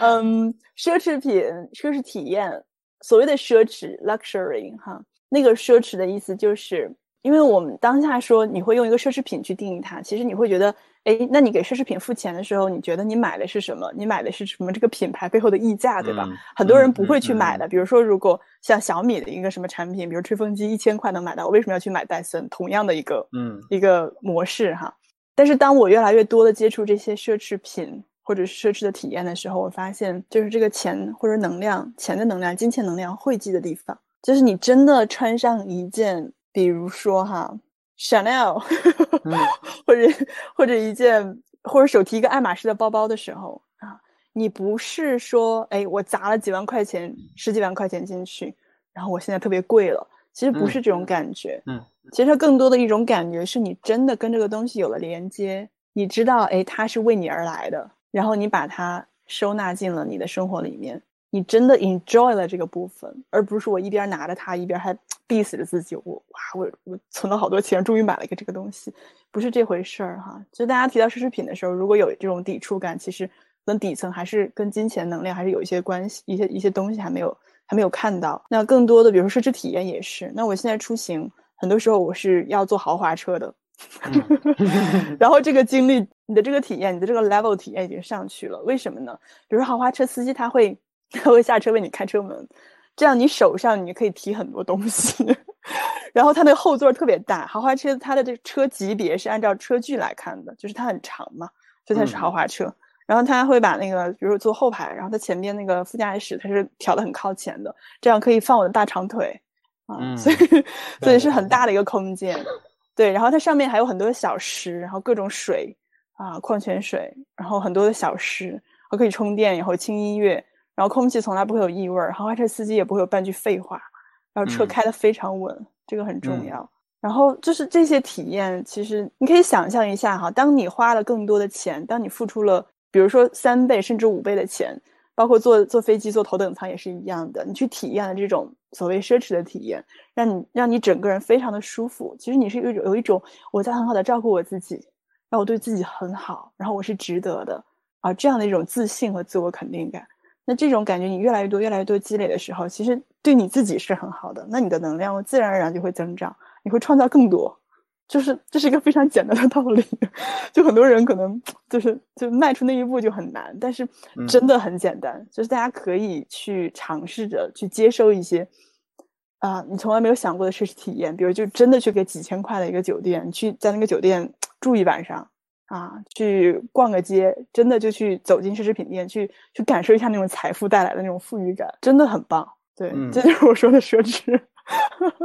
嗯，奢侈品，奢侈体验，所谓的奢侈 （luxury） 哈，那个奢侈的意思就是，因为我们当下说你会用一个奢侈品去定义它，其实你会觉得。哎，那你给奢侈品付钱的时候，你觉得你买的是什么？你买的是什么？这个品牌背后的溢价，对吧？很多人不会去买的。比如说，如果像小米的一个什么产品，比如吹风机，一千块能买到，我为什么要去买戴森？同样的一个，嗯，一个模式哈。但是当我越来越多的接触这些奢侈品或者是奢侈的体验的时候，我发现，就是这个钱或者能量，钱的能量、金钱能量汇集的地方，就是你真的穿上一件，比如说哈。Chanel，<laughs> 或者或者一件，或者手提一个爱马仕的包包的时候啊，你不是说，哎，我砸了几万块钱、十几万块钱进去，然后我现在特别贵了，其实不是这种感觉。嗯，其实它更多的一种感觉是你真的跟这个东西有了连接，你知道，哎，它是为你而来的，然后你把它收纳进了你的生活里面。你真的 enjoy 了这个部分，而不是我一边拿着它，一边还逼死着自己。我哇，我我存了好多钱，终于买了一个这个东西，不是这回事儿哈。就大家提到奢侈品的时候，如果有这种抵触感，其实跟底层还是跟金钱能量还是有一些关系，一些一些东西还没有还没有看到。那更多的，比如说奢侈体验也是。那我现在出行，很多时候我是要坐豪华车的，<laughs> 然后这个经历，你的这个体验，你的这个 level 体验已经上去了。为什么呢？比如说豪华车司机他会。他会下车为你开车门，这样你手上你可以提很多东西。<laughs> 然后它那个后座特别大，豪华车它的这个车级别是按照车距来看的，就是它很长嘛，所以它是豪华车。然后他会把那个，比如坐后排，然后它前边那个副驾驶它是调的很靠前的，这样可以放我的大长腿啊，所以 <laughs> 所以是很大的一个空间。对，然后它上面还有很多小石，然后各种水啊，矿泉水，然后很多的小石，还可以充电，然后轻音乐。然后空气从来不会有异味，豪华车司机也不会有半句废话，然后车开得非常稳，这个很重要。然后就是这些体验，其实你可以想象一下哈，当你花了更多的钱，当你付出了，比如说三倍甚至五倍的钱，包括坐坐飞机坐头等舱也是一样的，你去体验了这种所谓奢侈的体验，让你让你整个人非常的舒服。其实你是有有一种我在很好的照顾我自己，然后我对自己很好，然后我是值得的啊这样的一种自信和自我肯定感。那这种感觉你越来越多越来越多积累的时候，其实对你自己是很好的，那你的能量自然而然就会增长。你会创造更多，就是这是一个非常简单的道理。<laughs> 就很多人可能就是就迈出那一步就很难，但是真的很简单。就是大家可以去尝试着去接收一些啊，你从来没有想过的奢侈体验，比如就真的去给几千块的一个酒店，去在那个酒店住一晚上啊，去逛个街，真的就去走进奢侈品店，去去感受一下那种财富带来的那种富裕感，真的很棒。对，这就是我说的奢侈。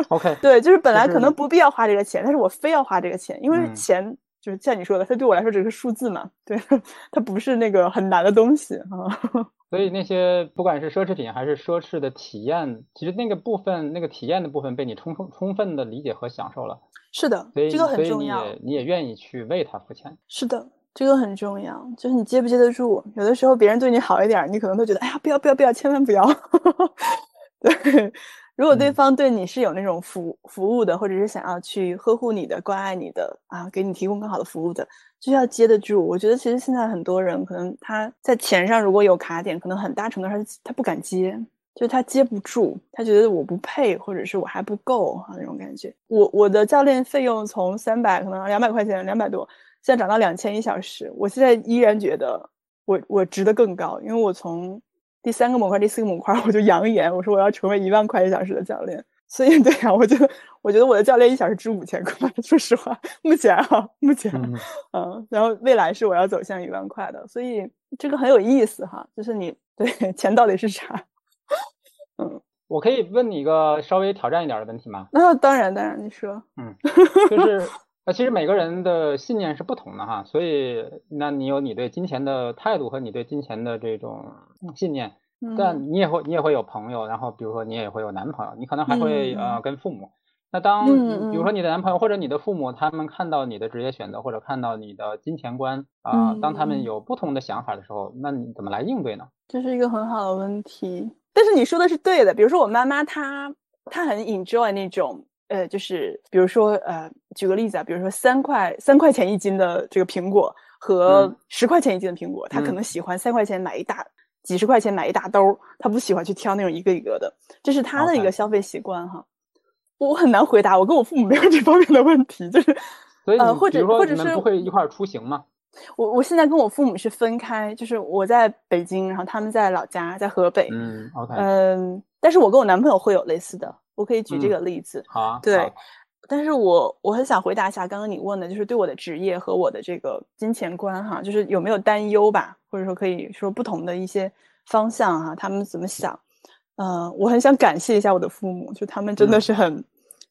OK，<laughs> 对，就是本来可能不必要花这个钱，但是我非要花这个钱，因为钱就是像你说的，它对我来说只是数字嘛，对，<laughs> 它不是那个很难的东西啊。<laughs> 所以那些不管是奢侈品还是奢侈的体验，其实那个部分那个体验的部分被你充充充分的理解和享受了。是的，这个很重要。你也你也愿意去为他付钱。是的，这个很重要，就是你接不接得住。有的时候别人对你好一点，你可能都觉得，哎呀，不要不要不要，千万不要。<laughs> 对。如果对方对你是有那种服服务的，或者是想要去呵护你的、关爱你的啊，给你提供更好的服务的，就要接得住。我觉得其实现在很多人可能他在钱上如果有卡点，可能很大程度上他不敢接，就是他接不住，他觉得我不配，或者是我还不够啊那种感觉。我我的教练费用从三百可能两百块钱两百多，现在涨到两千一小时，我现在依然觉得我我值得更高，因为我从。第三个模块，第四个模块，<laughs> 我就扬言，我说我要成为一万块一小时的教练。所以，<laughs> 对呀，我觉得，我觉得我的教练一小时值五千块。说实话，目前哈，目前，<laughs> 嗯，然后未来是我要走向一万块的。所以这个很有意思哈，就是你对钱到底是啥？嗯，我可以问你一个稍微挑战一点的问题吗？那当然，当然，你说。嗯，就是。那其实每个人的信念是不同的哈，所以那你有你对金钱的态度和你对金钱的这种信念，但你也会你也会有朋友，然后比如说你也会有男朋友，你可能还会呃跟父母。那当比如说你的男朋友或者你的父母，他们看到你的职业选择或者看到你的金钱观啊，当他们有不同的想法的时候，那你怎么来应对呢？这是一个很好的问题，但是你说的是对的。比如说我妈妈她她很 enjoy 那种。呃，就是比如说，呃，举个例子啊，比如说三块三块钱一斤的这个苹果和十块钱一斤的苹果，他可能喜欢三块钱买一大，几十块钱买一大兜，他不喜欢去挑那种一个一个的，这是他的一个消费习惯哈。我很难回答，我跟我父母没有这方面的问题，就是呃，或者或者是不会一块出行吗？我我现在跟我父母是分开，就是我在北京，然后他们在老家，在河北。嗯，OK。嗯，但是我跟我男朋友会有类似的。我可以举这个例子，好啊。对，但是我我很想回答一下刚刚你问的，就是对我的职业和我的这个金钱观哈，就是有没有担忧吧，或者说可以说不同的一些方向哈，他们怎么想？嗯，我很想感谢一下我的父母，就他们真的是很。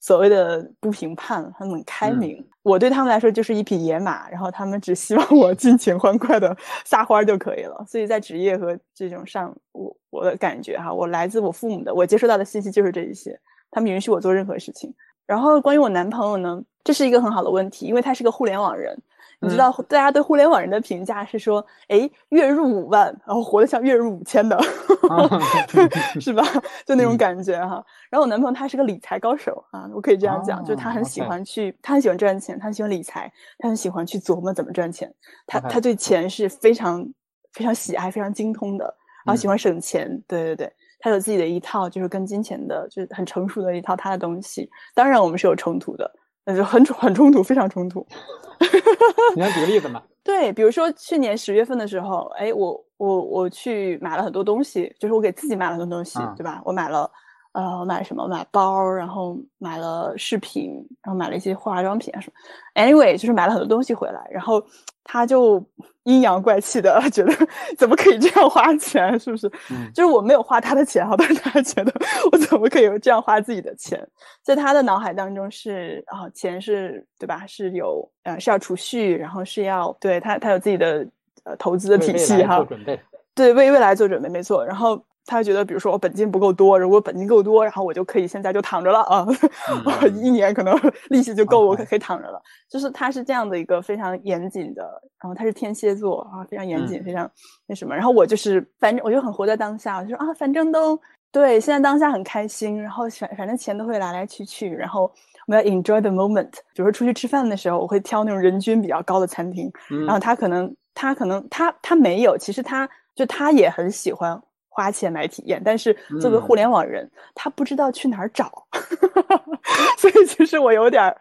所谓的不评判，他们开明。我对他们来说就是一匹野马，然后他们只希望我尽情欢快的撒欢就可以了。所以在职业和这种上，我我的感觉哈，我来自我父母的，我接收到的信息就是这一些，他们允许我做任何事情。然后关于我男朋友呢，这是一个很好的问题，因为他是个互联网人。你知道，大家对互联网人的评价是说，哎，月入五万，然后活得像月入五千的，<laughs> 是吧？就那种感觉哈。然后我男朋友他是个理财高手啊，我可以这样讲，就是他很喜欢去，他很喜欢赚钱，他很喜欢理财，他很喜欢去琢磨怎么赚钱。他他对钱是非常非常喜爱、非常精通的，然后喜欢省钱。对对对，他有自己的一套，就是跟金钱的，就是很成熟的一套他的东西。当然，我们是有冲突的。那就很很冲突，非常冲突。你能举个例子吗？<laughs> 对，比如说去年十月份的时候，哎，我我我去买了很多东西，就是我给自己买了很多东西，对吧？我买了。呃，买什么？买包，然后买了饰品，然后买了一些化妆品啊什么。Anyway，就是买了很多东西回来，然后他就 <laughs> 阴阳怪气的 <laughs> 觉得怎么可以这样花钱？是不是？就是我没有花他的钱哈，但是他觉得我怎么可以这样花自己的钱？在他的脑海当中是啊，钱是对吧？是有呃是要储蓄，然后是要对他他有自己的呃投资的体系哈。对，为未来做准备，没错。然后他觉得，比如说我本金不够多，如果本金够多，然后我就可以现在就躺着了啊，<laughs> 一年可能利息就够，我可可以躺着了。就是他是这样的一个非常严谨的，然后他是天蝎座啊，非常严谨，非常那什么。然后我就是反正我就很活在当下，我就说啊，反正都对，现在当下很开心，然后反反正钱都会来来去去，然后。我要 enjoy the moment，比如说出去吃饭的时候，我会挑那种人均比较高的餐厅。然后他可能，他可能，他他没有，其实他就他也很喜欢。花钱买体验，但是作为互联网人，他不知道去哪儿找，<laughs> 所以其实我有点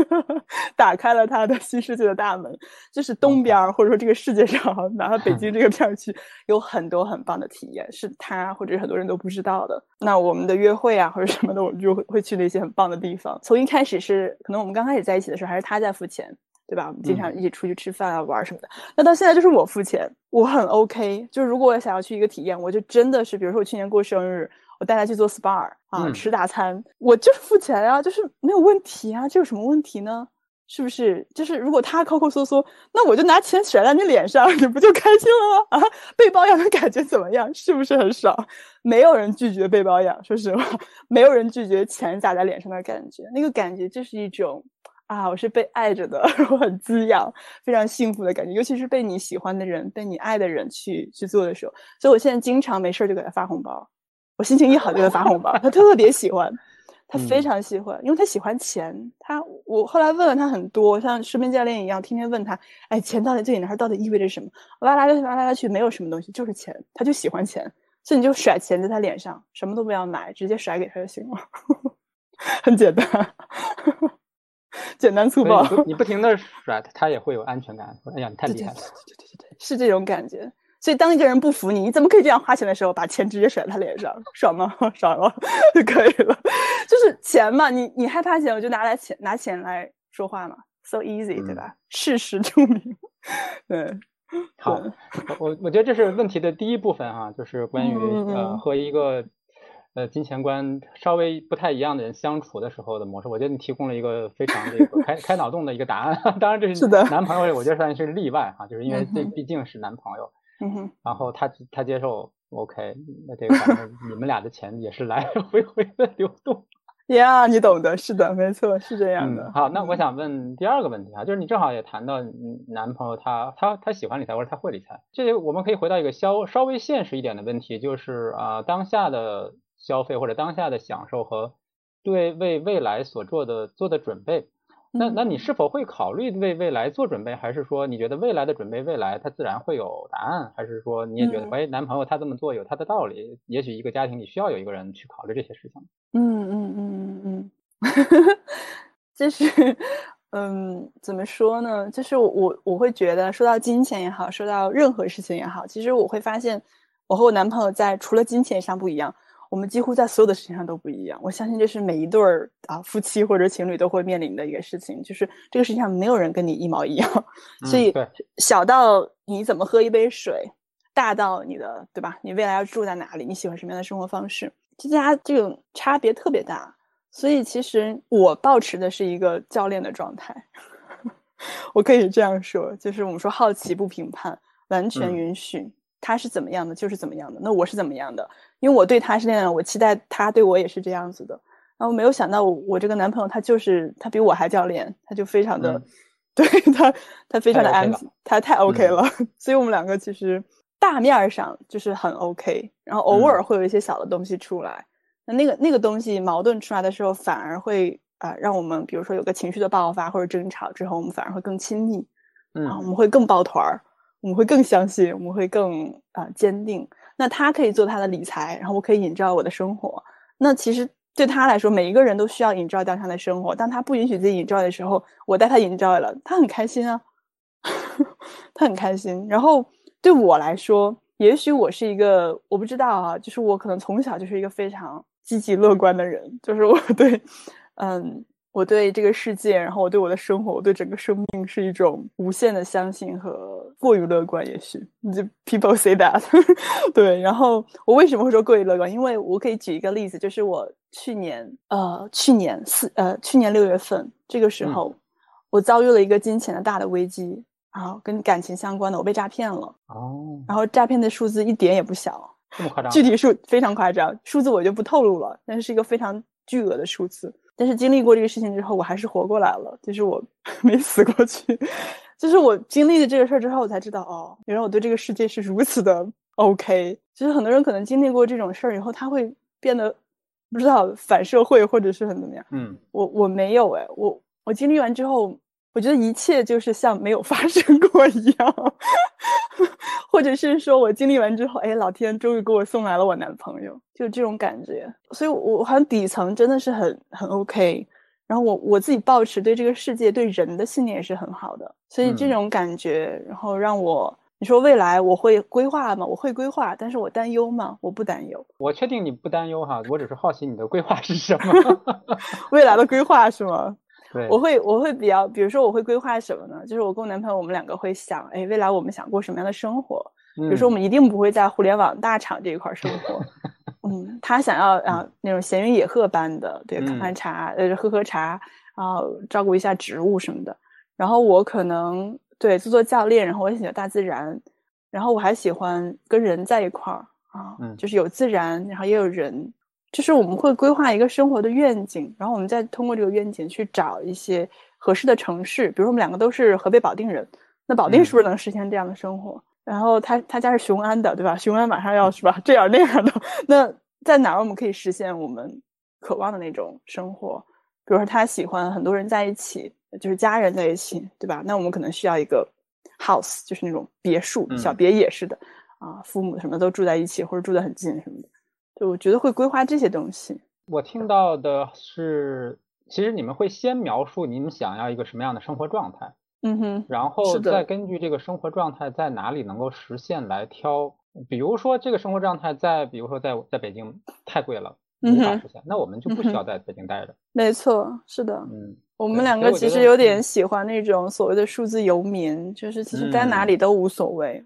<laughs> 打开了他的新世界的大门。就是东边或者说这个世界上，哪怕北京 <laughs> 这个片区，有很多很棒的体验，是他或者很多人都不知道的。那我们的约会啊，或者什么的，我们就会会去那些很棒的地方。从一开始是可能我们刚开始在一起的时候，还是他在付钱。对吧？我们经常一起出去吃饭啊、玩什么的。那到现在就是我付钱，我很 OK。就是如果我想要去一个体验，我就真的是，比如说我去年过生日，我带他去做 SPA 啊，吃大餐，我就是付钱啊，就是没有问题啊。这有什么问题呢？是不是？就是如果他抠抠缩缩，那我就拿钱甩在你脸上，你不就开心了吗？啊，被包养的感觉怎么样？是不是很爽？没有人拒绝被包养，说实话，没有人拒绝钱砸在脸上的感觉，那个感觉就是一种。啊，我是被爱着的，<laughs> 我很滋养，非常幸福的感觉。尤其是被你喜欢的人、被你爱的人去去做的时候，所以我现在经常没事就给他发红包。我心情一好就给他发红包，他特别喜欢，他非常喜欢，因为他喜欢钱。他我后来问了他很多，像身边教练一样，天天问他，哎，钱到底对你来说到底意味着什么？拉来拉去，拉来拉去，没有什么东西，就是钱。他就喜欢钱，所以你就甩钱在他脸上，什么都不要买，直接甩给他就行了，<laughs> 很简单。<laughs> 简单粗暴，你不停的甩他，他也会有安全感。哎呀，你太厉害了！对对对对，是这种感觉。所以当一个人不服你，你怎么可以这样花钱的时候，把钱直接甩他脸上，爽吗？<laughs> 爽了 <laughs> 就可以了。就是钱嘛，你你害怕钱，我就拿来钱拿钱来说话嘛，so easy，对吧？事实证明，对。好，我我觉得这是问题的第一部分哈，就是关于呃和一个。呃，金钱观稍微不太一样的人相处的时候的模式，我觉得你提供了一个非常这个 <laughs> 开开脑洞的一个答案。<laughs> 当然，这是男朋友，我觉得算是例外哈，就是因为这毕竟是男朋友。嗯哼。然后他他接受，OK，那这个反正你们俩的钱也是来来回 <laughs> 回的流动。呀，你懂的，是的，没错，是这样的。好，那我想问第二个问题啊，就是你正好也谈到男朋友他他他喜欢理财或者他会理财，这个我们可以回到一个稍稍微现实一点的问题，就是啊，当下的。消费或者当下的享受和对为未来所做的做的准备，那那你是否会考虑为未来做准备，还是说你觉得未来的准备未来它自然会有答案，还是说你也觉得哎男朋友他这么做有他的道理，也许一个家庭里需要有一个人去考虑这些事情。嗯嗯嗯嗯嗯，<laughs> 就是 <laughs> 嗯怎么说呢？就是我我会觉得说到金钱也好，说到任何事情也好，其实我会发现我和我男朋友在除了金钱上不一样。我们几乎在所有的事情上都不一样。我相信这是每一对儿啊夫妻或者情侣都会面临的一个事情，就是这个世界上没有人跟你一毛一样。所以小到你怎么喝一杯水，大到你的对吧？你未来要住在哪里？你喜欢什么样的生活方式？大家这种差别特别大。所以其实我保持的是一个教练的状态，<laughs> 我可以这样说，就是我们说好奇不评判，完全允许。他是怎么样的就是怎么样的，那我是怎么样的？因为我对他是那样，我期待他对我也是这样子的。然后没有想到，我这个男朋友他就是他比我还教练，他就非常的对他，他非常的安静，他太 OK 了。<laughs> 所以我们两个其实大面上就是很 OK，然后偶尔会有一些小的东西出来。那那个那个东西矛盾出来的时候，反而会啊让我们比如说有个情绪的爆发或者争吵之后，我们反而会更亲密，嗯，我们会更抱团儿。我们会更相信，我们会更啊坚定。那他可以做他的理财，然后我可以引照我的生活。那其实对他来说，每一个人都需要引照掉他的生活。当他不允许自己引照的时候，我带他引照了，他很开心啊，<laughs> 他很开心。然后对我来说，也许我是一个我不知道啊，就是我可能从小就是一个非常积极乐观的人，就是我 <laughs> 对，嗯。我对这个世界，然后我对我的生活，我对整个生命是一种无限的相信和过于乐观。也许就 people say that，<laughs> 对。然后我为什么会说过于乐观？因为我可以举一个例子，就是我去年呃去年四呃去年六月份这个时候，我遭遇了一个金钱的大的危机然后跟感情相关的，我被诈骗了。哦，然后诈骗的数字一点也不小，这么夸张？具体数非常夸张，数字我就不透露了，但是是一个非常巨额的数字。但是经历过这个事情之后，我还是活过来了，就是我 <laughs> 没死过去。就是我经历了这个事儿之后，我才知道，哦，原来我对这个世界是如此的 OK。就是很多人可能经历过这种事儿以后，他会变得不知道反社会，或者是很怎么样。嗯，我我没有哎，我我经历完之后，我觉得一切就是像没有发生过一样，<laughs> 或者是说我经历完之后，哎，老天终于给我送来了我男朋友，就这种感觉。所以，我我好像底层真的是很很 OK。然后我我自己保持对这个世界、对人的信念也是很好的，所以这种感觉，然后让我你说未来我会规划吗？我会规划，但是我担忧吗？我不担忧。我确定你不担忧哈，我只是好奇你的规划是什么？<laughs> 未来的规划是吗？对，我会我会比较，比如说我会规划什么呢？就是我跟我男朋友，我们两个会想，哎，未来我们想过什么样的生活？比如说我们一定不会在互联网大厂这一块生活。<laughs> 嗯，他想要啊那种闲云野鹤般的，对，看看茶，呃，喝喝茶，然后照顾一下植物什么的。然后我可能对做做教练，然后我也喜欢大自然，然后我还喜欢跟人在一块儿啊，就是有自然，然后也有人，就是我们会规划一个生活的愿景，然后我们再通过这个愿景去找一些合适的城市。比如说我们两个都是河北保定人，那保定是不是能实现这样的生活？然后他他家是雄安的，对吧？雄安马上要是吧这样那样的，那在哪儿我们可以实现我们渴望的那种生活？比如说他喜欢很多人在一起，就是家人在一起，对吧？那我们可能需要一个 house，就是那种别墅、小别野似的啊，父母什么都住在一起或者住得很近什么的。就我觉得会规划这些东西。我听到的是，其实你们会先描述你们想要一个什么样的生活状态。嗯哼，然后再根据这个生活状态在哪里能够实现来挑，比如说这个生活状态在，比如说在在北京太贵了，无法实现，那我们就不需要在北京待着。没错，是的，嗯，我们两个其实有点喜欢那种所谓的数字游民，就是其实待哪里都无所谓，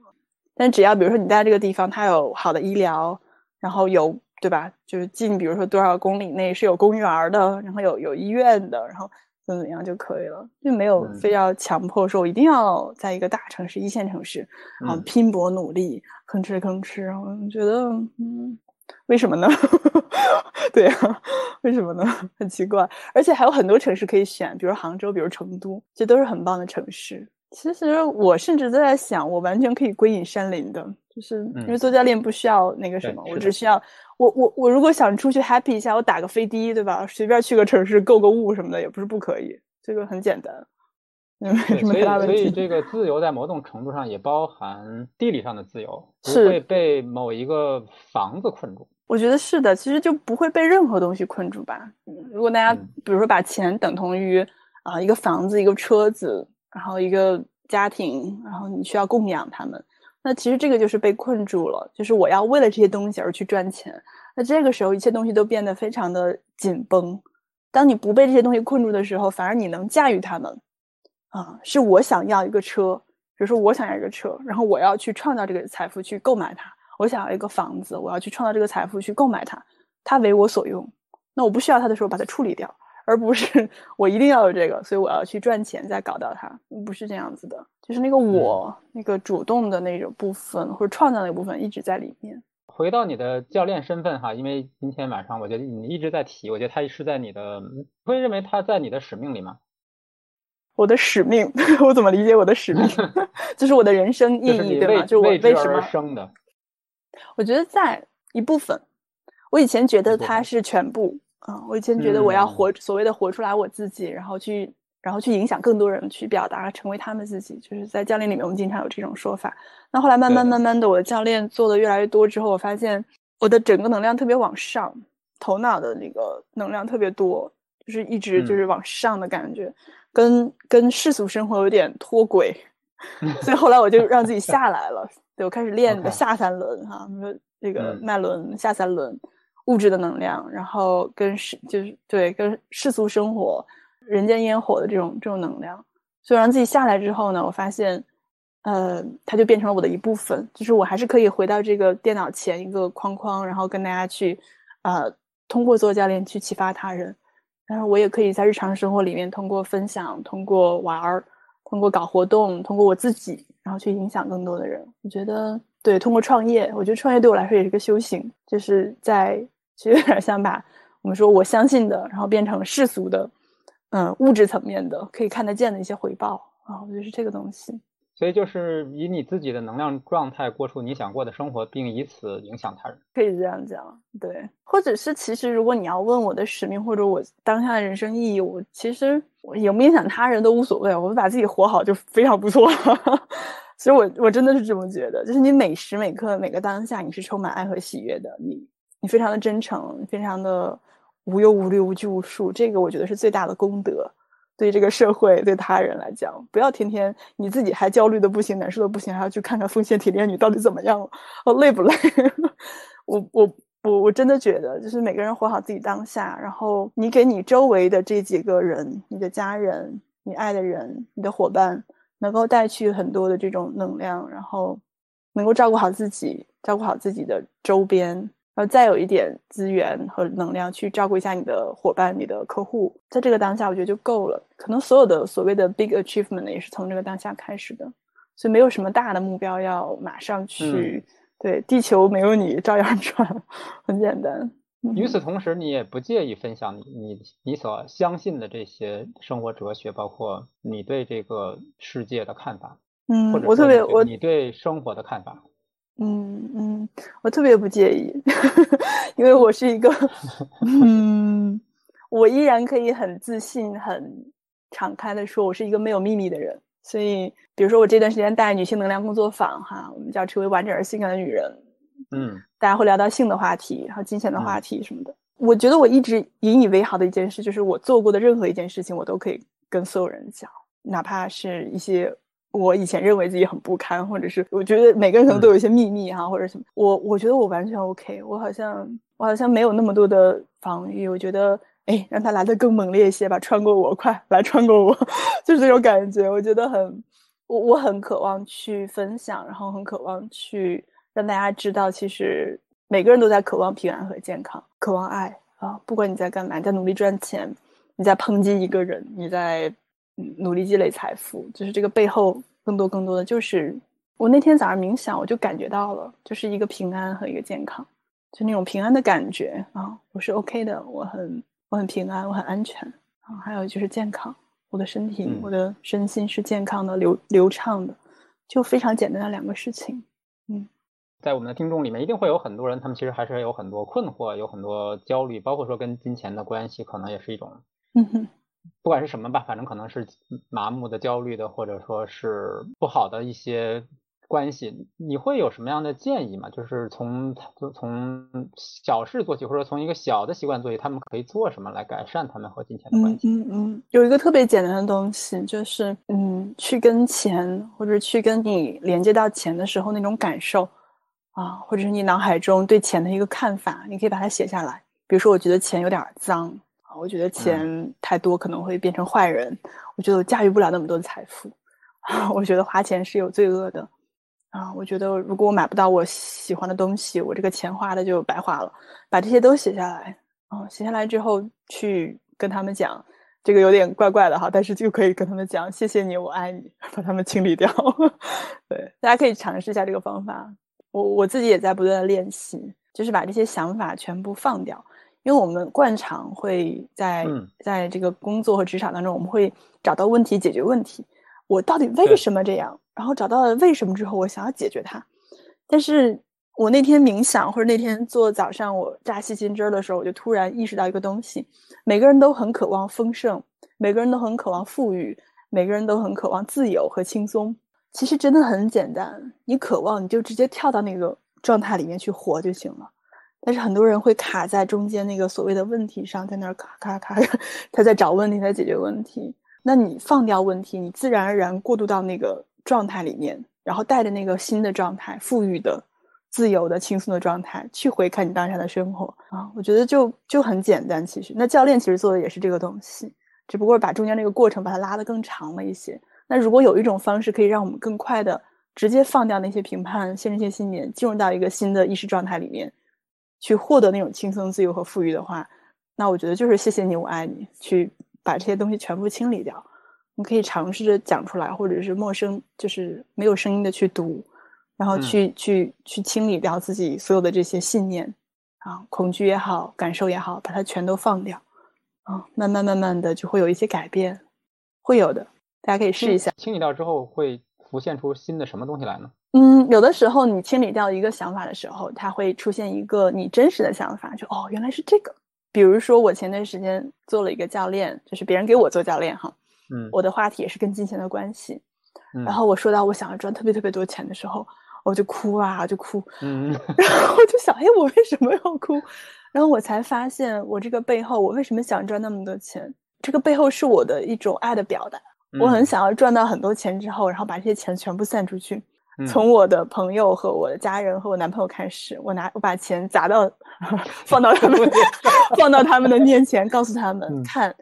但只要比如说你在这个地方，它有好的医疗，然后有对吧？就是近，比如说多少公里内是有公园的，然后有有医院的，然后。怎么样就可以了，就没有非要强迫说，我一定要在一个大城市、一线城市，然后拼搏努力，吭哧吭哧。我觉得，嗯，为什么呢？<laughs> 对啊，为什么呢？<laughs> 很奇怪。而且还有很多城市可以选，比如杭州，比如成都，这都是很棒的城市。其实我甚至都在想，我完全可以归隐山林的，就是因为做教练不需要那个什么，我只需要。我我我如果想出去 happy 一下，我打个飞的，对吧？随便去个城市购个物什么的，也不是不可以。这个很简单，没什么太大问题。所以这个 <laughs> 自由在某种程度上也包含地理上的自由，不会被某一个房子困住。我觉得是的，其实就不会被任何东西困住吧。如果大家比如说把钱等同于啊一个房子、一个车子，然后一个家庭，然后你需要供养他们。那其实这个就是被困住了，就是我要为了这些东西而去赚钱。那这个时候，一切东西都变得非常的紧绷。当你不被这些东西困住的时候，反而你能驾驭它们。啊，是我想要一个车，比如说我想要一个车，然后我要去创造这个财富去购买它。我想要一个房子，我要去创造这个财富去购买它，它为我所用。那我不需要它的时候，把它处理掉。而不是 <laughs> 我一定要有这个，所以我要去赚钱再搞到它，不是这样子的。就是那个我那个主动的那种部分或者创造那部分一直在里面。回到你的教练身份哈，因为今天晚上我觉得你一直在提，我觉得他是在你的，会认为他在你的使命里吗？我的使命，<laughs> 我怎么理解我的使命？<laughs> 就是我的人生意义，对吗？就我为什么生的？我觉得在一部分，我以前觉得它是全部。啊，我以前觉得我要活所谓的活出来我自己，然后去，然后去影响更多人，去表达，成为他们自己。就是在教练里面，我们经常有这种说法。那后来慢慢慢慢的，我的教练做的越来越多之后，我发现我的整个能量特别往上，头脑的那个能量特别多，就是一直就是往上的感觉，跟跟世俗生活有点脱轨。<laughs> 所以后来我就让自己下来了，对我开始练的下三轮哈，那个脉轮下三轮。物质的能量，然后跟世就是对跟世俗生活、人间烟火的这种这种能量，所以让自己下来之后呢，我发现，呃，它就变成了我的一部分。就是我还是可以回到这个电脑前一个框框，然后跟大家去，呃，通过做教练去启发他人。然后我也可以在日常生活里面通过分享、通过玩儿，通过搞活动，通过我自己，然后去影响更多的人。我觉得对，通过创业，我觉得创业对我来说也是个修行，就是在其实有点像把我们说我相信的，然后变成世俗的，嗯，物质层面的可以看得见的一些回报啊，我觉得是这个东西。所以就是以你自己的能量状态过出你想过的生活，并以此影响他人，可以这样讲，对。或者是其实如果你要问我的使命或者我当下的人生意义，我其实我影不影响他人都无所谓，我们把自己活好就非常不错。<laughs> 其实我我真的是这么觉得，就是你每时每刻每个当下你是充满爱和喜悦的，你你非常的真诚，非常的无忧无虑、无拘无束，这个我觉得是最大的功德。对这个社会、对他人来讲，不要天天你自己还焦虑的不行、难受的不行，还要去看看奉献体炼女到底怎么样了，哦，累不累？<laughs> 我我我我真的觉得，就是每个人活好自己当下，然后你给你周围的这几个人、你的家人、你爱的人、你的伙伴，能够带去很多的这种能量，然后能够照顾好自己，照顾好自己的周边。然后再有一点资源和能量去照顾一下你的伙伴、你的客户，在这个当下，我觉得就够了。可能所有的所谓的 big achievement 也是从这个当下开始的，所以没有什么大的目标要马上去。对，地球没有你照样转，很简单。与此同时，你也不介意分享你你你所相信的这些生活哲学，包括你对这个世界的看法，嗯，我特别我你对生活的看法。嗯嗯，我特别不介意，<laughs> 因为我是一个，<laughs> 嗯，我依然可以很自信、很敞开的说，我是一个没有秘密的人。所以，比如说我这段时间带女性能量工作坊，哈，我们叫成为完整而性感的女人，嗯，大家会聊到性的话题，然后金钱的话题什么的。我觉得我一直引以为豪的一件事，就是我做过的任何一件事情，我都可以跟所有人讲，哪怕是一些。我以前认为自己很不堪，或者是我觉得每个人可能都有一些秘密哈，或者什么。我我觉得我完全 OK，我好像我好像没有那么多的防御。我觉得哎，让他来的更猛烈一些吧，穿过我，快来穿过我，<laughs> 就是这种感觉。我觉得很，我我很渴望去分享，然后很渴望去让大家知道，其实每个人都在渴望平安和健康，渴望爱啊。不管你在干嘛，你在努力赚钱，你在抨击一个人，你在。努力积累财富，就是这个背后更多更多的就是我那天早上冥想，我就感觉到了，就是一个平安和一个健康，就那种平安的感觉啊，我是 OK 的，我很我很平安，我很安全啊，还有就是健康，我的身体，我的身心是健康的、流流畅的，就非常简单的两个事情。嗯，在我们的听众里面，一定会有很多人，他们其实还是有很多困惑，有很多焦虑，包括说跟金钱的关系，可能也是一种。嗯哼。不管是什么吧，反正可能是麻木的、焦虑的，或者说是不好的一些关系。你会有什么样的建议吗？就是从就从小事做起，或者从一个小的习惯做起，他们可以做什么来改善他们和金钱的关系？嗯嗯，有一个特别简单的东西，就是嗯，去跟钱，或者去跟你连接到钱的时候那种感受啊，或者是你脑海中对钱的一个看法，你可以把它写下来。比如说，我觉得钱有点脏。我觉得钱太多可能会变成坏人。我觉得我驾驭不了那么多的财富。<laughs> 我觉得花钱是有罪恶的。啊，我觉得如果我买不到我喜欢的东西，我这个钱花的就白花了。把这些都写下来。啊，写下来之后去跟他们讲，这个有点怪怪的哈，但是就可以跟他们讲，谢谢你，我爱你，<laughs> 把他们清理掉。<laughs> 对，大家可以尝试一下这个方法。我我自己也在不断的练习，就是把这些想法全部放掉。因为我们惯常会在在这个工作和职场当中，我们会找到问题，解决问题。我到底为什么这样？然后找到了为什么之后，我想要解决它。但是我那天冥想，或者那天做早上我榨细心汁儿的时候，我就突然意识到一个东西：每个人都很渴望丰盛，每个人都很渴望富裕，每个人都很渴望自由和轻松。其实真的很简单，你渴望，你就直接跳到那个状态里面去活就行了。但是很多人会卡在中间那个所谓的问题上，在那儿卡卡卡，他在找问题，在解决问题。那你放掉问题，你自然而然过渡到那个状态里面，然后带着那个新的状态，富裕的、自由的、轻松的状态去回看你当下的生活啊。我觉得就就很简单。其实，那教练其实做的也是这个东西，只不过把中间那个过程把它拉得更长了一些。那如果有一种方式可以让我们更快的直接放掉那些评判、限制性信念，进入到一个新的意识状态里面。去获得那种轻松、自由和富裕的话，那我觉得就是谢谢你，我爱你，去把这些东西全部清理掉。你可以尝试着讲出来，或者是陌生，就是没有声音的去读，然后去去去清理掉自己所有的这些信念啊，恐惧也好，感受也好，把它全都放掉啊，慢慢慢慢的就会有一些改变，会有的，大家可以试一下。清理掉之后会浮现出新的什么东西来呢？嗯，有的时候你清理掉一个想法的时候，它会出现一个你真实的想法，就哦，原来是这个。比如说我前段时间做了一个教练，就是别人给我做教练哈，嗯，我的话题也是跟金钱的关系，嗯然后我说到我想要赚特别特别多钱的时候，我就哭啊，就哭，嗯 <laughs> 然后我就想，哎，我为什么要哭？然后我才发现，我这个背后，我为什么想赚那么多钱？这个背后是我的一种爱的表达。我很想要赚到很多钱之后，然后把这些钱全部散出去，嗯从我的朋友和我的家人和我男朋友开始，我拿我把钱砸到 <laughs> 放到他们 <laughs> 放到他们的面前，告诉他们、嗯看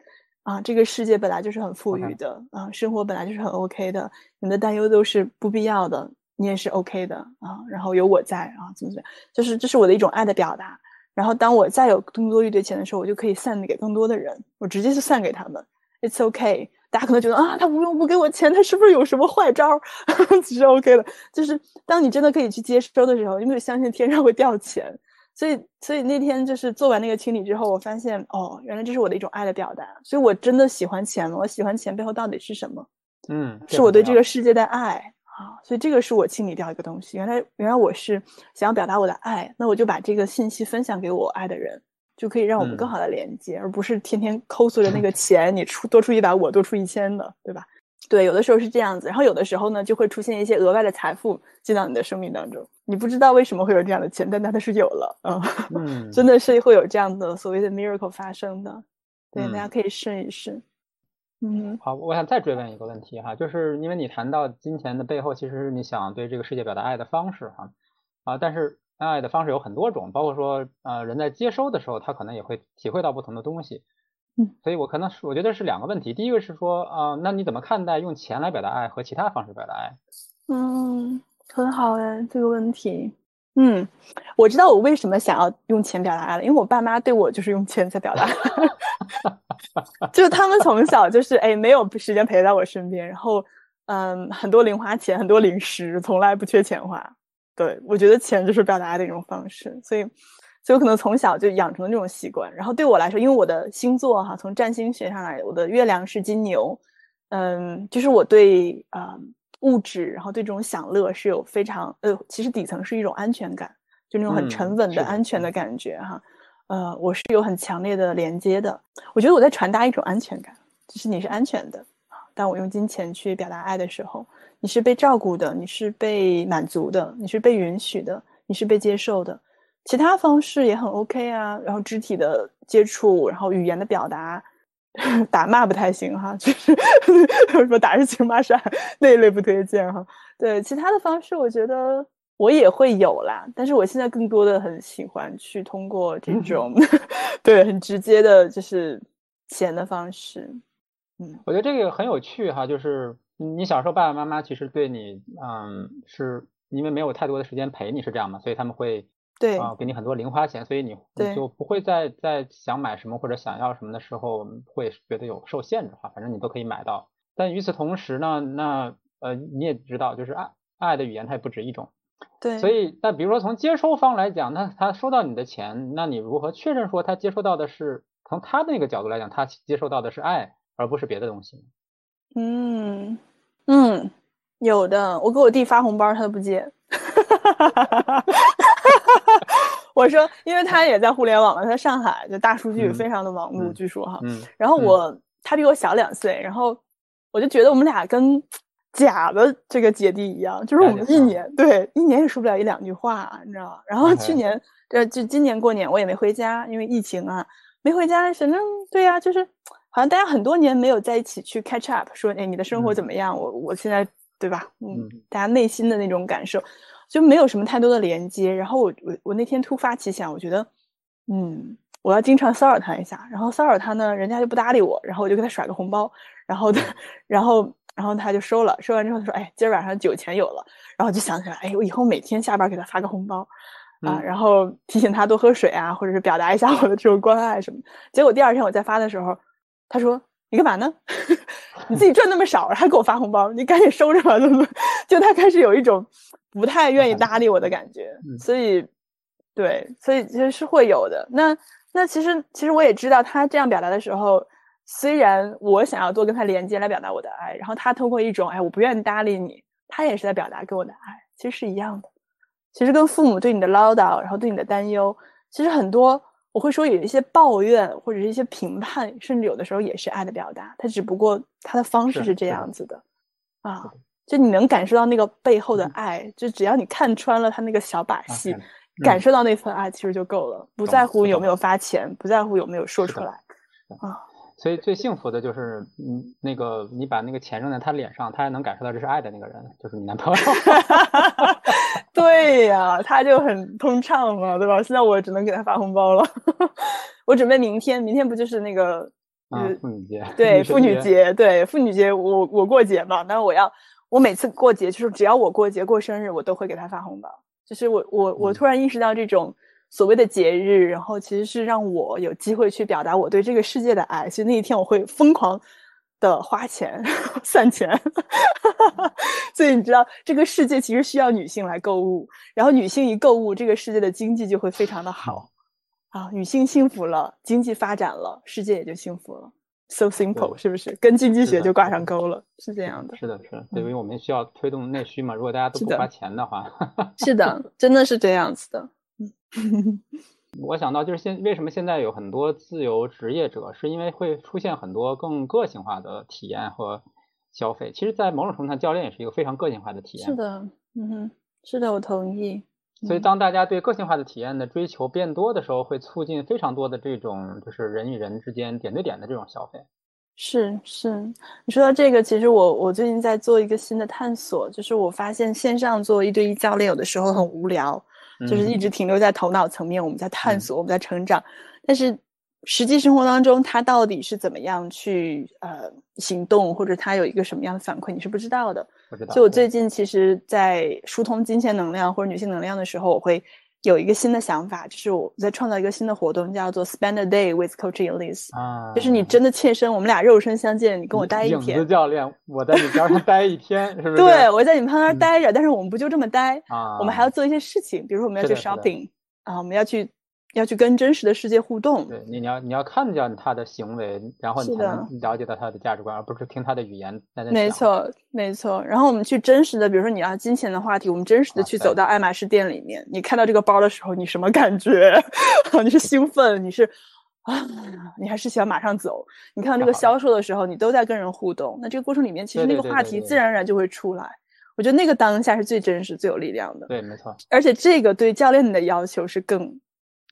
啊，这个世界本来就是很富裕的啊，生活本来就是很 OK 的，你们的担忧都是不必要的，你也是 OK 的啊，然后有我在啊，怎么怎么样，就是这是我的一种爱的表达。然后当我再有更多一堆钱的时候，我就可以散给更多的人，我直接就散给他们，It's OK。大家可能觉得啊，他无缘无故给我钱，他是不是有什么坏招儿？<laughs> 其实 OK 的，就是当你真的可以去接收的时候，你没有相信天上会掉钱。所以，所以那天就是做完那个清理之后，我发现哦，原来这是我的一种爱的表达。所以我真的喜欢钱吗？我喜欢钱背后到底是什么？嗯，是我对这个个世界的爱啊。所以这个是我清理掉一个东西。原来，原来我是想要表达我的爱，那我就把这个信息分享给我爱的人，就可以让我们更嗯。好的连接，而不是天天抠搜着那个钱，你出多出一百，我多出一千的，对吧？对，有的时候是这样子，然后有的时候呢，就会出现一些额外的财富进到你的生命当中，你不知道为什么会有这样的钱，但它是有了，嗯，嗯，<laughs> 真的是会有这样的所谓的 miracle 发生的，对，大家嗯。可以试一试，嗯。好，我想再追问一个问题哈，就是因为你谈到金钱的背后，其实是你想对这个世界表达爱的方式哈，啊，但是爱的方式有很多种，包括说呃人在接收的时候，他可能也会体会到不同的东西，嗯，所以我可能是我觉得是两个问题，第一个是说啊、呃那你怎么看待用钱来表达爱和其他方式表达爱？嗯，很好哎，这个问题，嗯，我知道我为什么想要用钱表达爱了，因为我爸妈对我就是用钱在表达爱，<laughs> 就他们从小就是哎没有时间陪在我身边，然后嗯很多零花钱，很多零食，从来不缺钱花。对我觉得钱就是表达爱的一种方式，所以所以我可能从小就养成了这种习惯。然后对我来说，因为我的星座哈，从占星学上来，我的月亮是金牛，嗯，就是我对啊、物质，然后对这种享乐是有非常呃，其实底层是一种安全感，就那种很嗯沉稳的、安全的感觉哈。呃，我是有很强烈的连接的。我觉得我在传达一种安全感，就是你是安全的啊。当我用金钱去表达爱的时候，你是被照顾的，你是被满足的，你是被允许的，你是被接受的。其他方式也很 OK 啊，然后肢体的接触，然后语言的表达，<laughs> 打骂不太行哈，就是 <laughs> 什么打是情骂是爱那一类不推荐哈。对，其他的方式我觉得我也会有啦，但是我现在更多的很喜欢去通过这种 <laughs> 对很直接的，就是钱的方式。嗯。我觉得这个很有趣哈，就是你小时候爸爸妈妈其实对你，嗯，是因为没有太多的时间陪你是这样吗？所以他们会对。啊、给你很多零花钱，所以你你就不会在在想买什么或者想要什么的时候会觉得有受限制哈，反正你都可以买到。但与此同时呢，那呃你也知道，就是爱爱的语言它也不止一种，对，所以那比如说从接收方来讲，那他收到你的钱，那你如何确认说他接收到的是从他那个角度来讲，他接收到的是爱，而不是别的东西？嗯嗯，有的，我给我弟发红包，他都不接。<laughs> 我说，因为他也在互联网嘛，他在上海，就大数据嗯非常的忙碌，嗯据说哈。嗯然后嗯我、他比我小两岁，然后我就觉得我们俩跟假的这个姐弟一样，就是我们一年对一年也说不了一两句话，你知道吗？然后去年呃就今年过年我也没回家，因为疫情啊，没回家，反正对呀、就是好像大家很多年没有在一起去 catch up，说哎你的生活怎嗯么样？我我现在对吧？嗯嗯，大家内心的那种感受就没有什么太多的连接。然后我我我那天突发奇想，我觉得嗯。我要经常骚扰他一下，然后骚扰他呢，人家就不搭理我，然后我就给他甩个红包，然后他，然后，然后他就收了，收完之后他说，哎，今儿晚上酒钱有了，然后就想起来，哎，我以后每天下班给他发个红包，啊，嗯然后提醒他多喝水啊，或者是表达一下我的这种关爱什么。结果第二天我再发的时候，他说你干嘛呢？<laughs> 你自己赚那么少，还给我发红包，你赶紧收着吧，怎么？<laughs> 就他开始有一种不太愿意搭理我的感觉，所以，对，所以其实是会有的。那那其实其实我也知道，他这样表达的时候，虽然我想要多跟他连接来表达我的爱，然后他通过一种哎我不愿意搭理你，他也是在表达给我的爱，其实是一样的。其实跟父母对你的唠叨，然后对你的担忧，其实很多。我会说有一些抱怨或者是一些评判，甚至有的时候也是爱的表达。他只不过他的方式是这样子的，啊，就你能感受到那个背后的爱，就只要你看穿了他那个小把戏，感受到那份爱，其实就够了。不在乎有没有发钱，不在乎有没有说出来，啊。所以最幸福的就是，嗯，那个你把那个钱扔在他脸上，他还能感受到这是爱的那个人，就是你男朋友。<laughs> 对呀，他就很通畅嘛，对吧？现在我只能给他发红包了。<laughs> 我准备明天，明天不就是那个妇女节？对，妇女节，对，妇女节，我我过节嘛，那我要，我每次过节，就是只要我过节过生日，我都会给他发红包。就是我我我突然意识到这种。所谓的节日，然后其实是让我有机会去表达我对这个世界的爱。所以那一天我会疯狂的花钱 <laughs> 散钱。<laughs> 所以你知道，这个世界其实需要女性来购物，然后女性一购物，这个世界的经济就会非常的好啊。女性幸福了，经济发展了，世界也就幸福了。So simple，是不是？跟经济学就挂上钩了，是这样的。是的，是的，因为我们需要推动内需嘛。如果大家都不花钱的话，是的，真的是这样子的。<laughs> 我想到就是现为什么现在有很多自由职业者，是因为会出现很多更个性化的体验和消费。其实，在某种程度上，教练也是一个非常个性化的体验。是的，嗯哼，是的，我同意。所以，当大家对个性化的体验的追求变多的时候，会促进非常多的这种就是人与人之间点对点的这种消费。是是，你说到这个，其实我我最近在做一个新的探索，就是我发现线上做一对一教练有的时候很无聊。就是一直停留在头脑层面，我们在探索，我们在成长，但是实际生活当中，他到底是怎么样去呃行动，或者他有一个什么样的反馈，你是不知道的。所以我最近其实，在疏通金钱能量或者女性能量的时候，我会。有一个新的想法，就是我在创造一个新的活动，叫做 Spend a Day with Coach Elise。啊，就是你真的切身，我们俩肉身相见，你跟我待一天。影子教练，我在你边上待一天，是不是？<laughs> 对，我在你旁边待着，但是我们不就这么待啊？我们还要做一些事情，比如说我们要去 shopping 啊，我们要去。要去跟真实的世界互动，对你，你要你要看见他的行为，然后你才能了解到他的价值观，而不是听他的语言在那没错，没错。然后我们去真实的，比如说你要金钱的话题，我们真实的去走到爱马仕店里面，你看到这个包的时候，你什么感觉？<laughs> 你是兴奋？你是啊？你还是想马上走？你看到这个销售的时候，你都在跟人互动，那这个过程里面，其实那个话题自然而然就会出来。我觉得那个当下是最真实、最有力量的。对，没错。而且这个对教练的要求是更。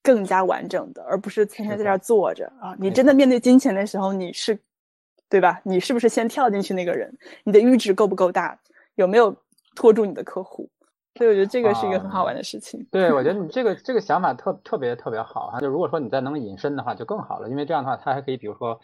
更加完整的，而不是天天在这儿坐着啊！你真的面对金钱的时候，你是，对吧？你是不是先跳进去那个人？你的阈值够不够大？有没有拖住你的客户？所以我觉得这个是一个很好玩的事情。对，我觉得 <laughs> 你这个这个想法特特别特别好哈！就如果说你再能隐身的话，就更好了，因为这样的话，他还可以，比如说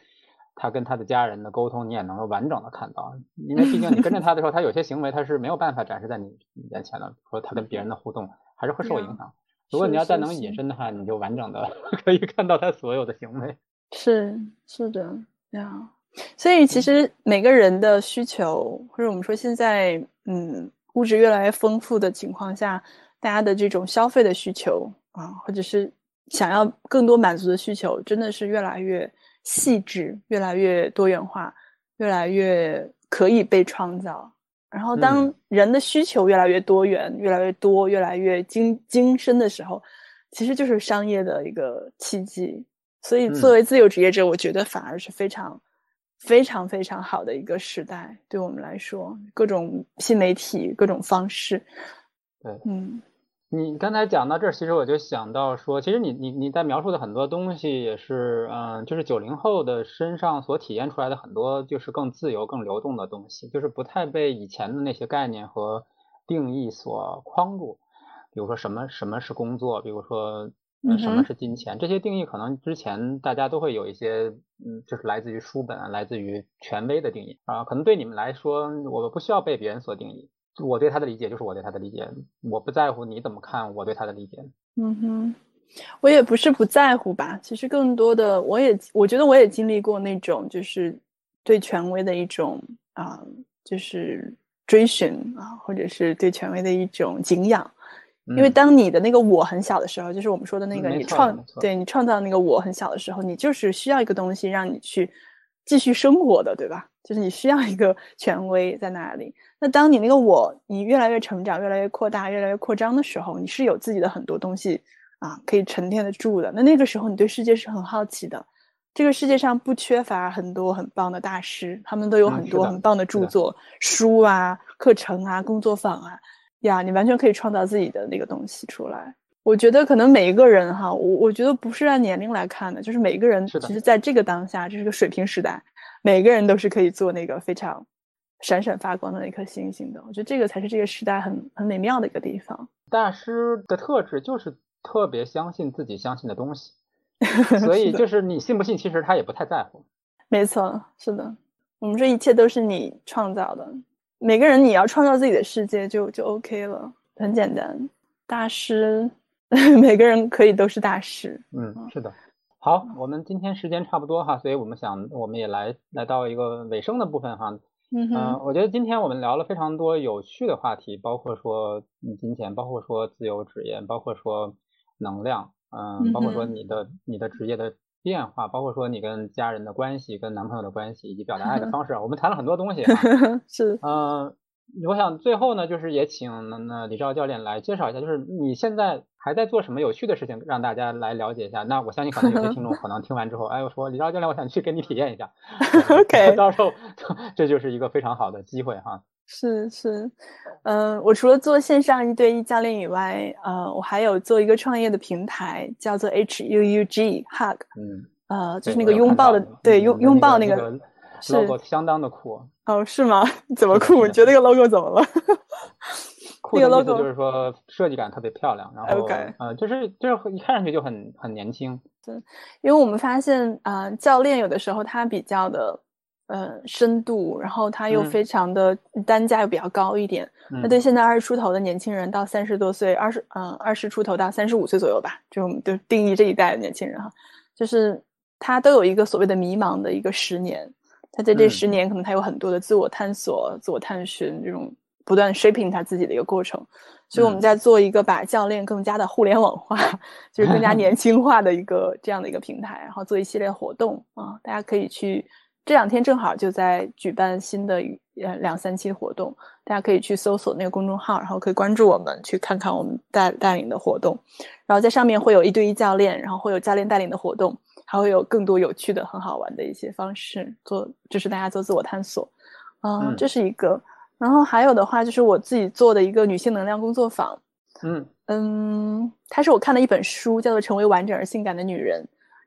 他跟他的家人的沟通，你也能够完整的看到。因为毕竟你跟着他的时候，他有些行为他是没有办法展示在你眼前的，说他跟别人的互动还是会受影响。如果你要再能隐身的话，你就完整的 <laughs> 可以看到他所有的行为。<laughs> 是是的呀，所以其实每个人的需求，或者我们说现在嗯物质越来越丰富的情况下，大家的这种消费的需求啊，或者是想要更多满足的需求，真的是越来越细致，越来越多元化，越来越可以被创造。然后，当人的需求越来越多元、越来越多、越来越精精深的时候，其实就是商业的一个契机。所以，作为自由职业者，我觉得反而是非常、非常、非常好的一个时代。对我们来说，各种新媒体、各种方式，对，嗯。你刚才讲到这儿，其实我就想到说，其实你你你在描述的很多东西也是，嗯，就是九零后的身上所体验出来的很多，就是更自由、更流动的东西，就是不太被以前的那些概念和定义所框住。比如说什么什么是工作，比如说什么是金钱，这些定义可能之前大家都会有一些，嗯，就是来自于书本、来自于权威的定义啊，可能对你们来说，我们不需要被别人所定义。我对他的理解就是我对他的理解，我不在乎你怎么看我对他的理解。嗯哼，我也不是不在乎吧，其实更多的我也我觉得我也经历过那种就是对权威的一种啊，就是追寻啊，或者是对权威的一种敬仰。因为当你的那个我很小的时候，就是我们说的那个你创对你创造那个我很小的时候，你就是需要一个东西让你去继续生活的，对吧？就是你需要一个权威在那里。那当你那个我你越来越成长、越来越扩大、越来越扩张的时候，你是有自己的很多东西啊，可以沉淀得住的。那那个时候你对世界是很好奇的。这个世界上不缺乏很多很棒的大师，他们都有很多很棒的著作、书啊、课程啊、工作坊啊。呀，你完全可以创造自己的那个东西出来。我觉得可能每一个人哈，我我觉得不是按年龄来看的，就是每一个人其实在这个当下，这是个水平时代，每个人都是可以做那个非常闪闪发光的那颗星星的。我觉得这个才是这个时代很很美妙的一个地方。大师的特质就是特别相信自己相信的东西，<laughs> 所以就是你信不信，其实他也不太在乎。没错，是的，我们这一切都是你创造的。每个人你要创造自己的世界就就 OK 了，很简单。大师，<laughs> 每个人可以都是大师。嗯，是的。好，我们今天时间差不多哈，所以我们想我们也来来到一个尾声的部分哈。嗯我觉得今天我们聊了非常多有趣的话题，包括说金钱，包括说自由职业，包括说能量，嗯，包括说你的你的职业的。变化包括说你跟家人的关系、跟男朋友的关系以及表达爱的 <laughs> 方式，我们谈了很多东西。<laughs> 是，嗯，我想最后呢，就是也请那李钊教练来介绍一下，就是你现在还在做什么有趣的事情，让大家来了解一下。那我相信可能有些听众可能听完之后，<laughs> 哎，我说李钊教练，我想去跟你体验一下。<laughs> OK，<laughs> 到时候这就是一个非常好的机会哈。是是，嗯，我除了做线上一对一教练以外，呃，我还有做一个创业的平台，叫做 H U U G Hug，嗯，呃，就是那个拥抱的，对，拥拥抱那个 logo 相当的酷。哦，是吗？<laughs> 怎么酷？你觉得那个 logo 怎么了？<laughs> 那个 logo 就是说设计感特别漂亮，然后呃，就是就是一看上去就很很年轻。对，因为我们发现啊，教练有的时候他比较的。呃，深度，然后他又非常的单价又比较高一点。那对现在二十出头的年轻人到三十多岁，二十嗯二十出头到三十五岁左右吧，就我们就定义这一代的年轻人哈，就是他都有一个所谓的迷茫的一个十年。他在这十年，可能他有很多的自我探索、自我探寻这种不断 shaping 他自己的一个过程。所以我们在做一个把教练更加的互联网化，就是更加年 <laughs> 轻化的一个这样的一个平台，然后做一系列活动啊，大家可以去。这两天正好就在举办新的呃两三期活动，大家可以去搜索那个公众号，然后可以关注我们，去看看我们带带领的活动。然后在上面会有一对一教练，然后会有教练带领的活动，还会有更多有趣的、很好玩的一些方式做，就是大家做自我探索。嗯，这是一个。然后还有的话，就是我自己做的一个女性能量工作坊。嗯嗯，它是我看的一本书，叫做《成为完整而性感的女人》。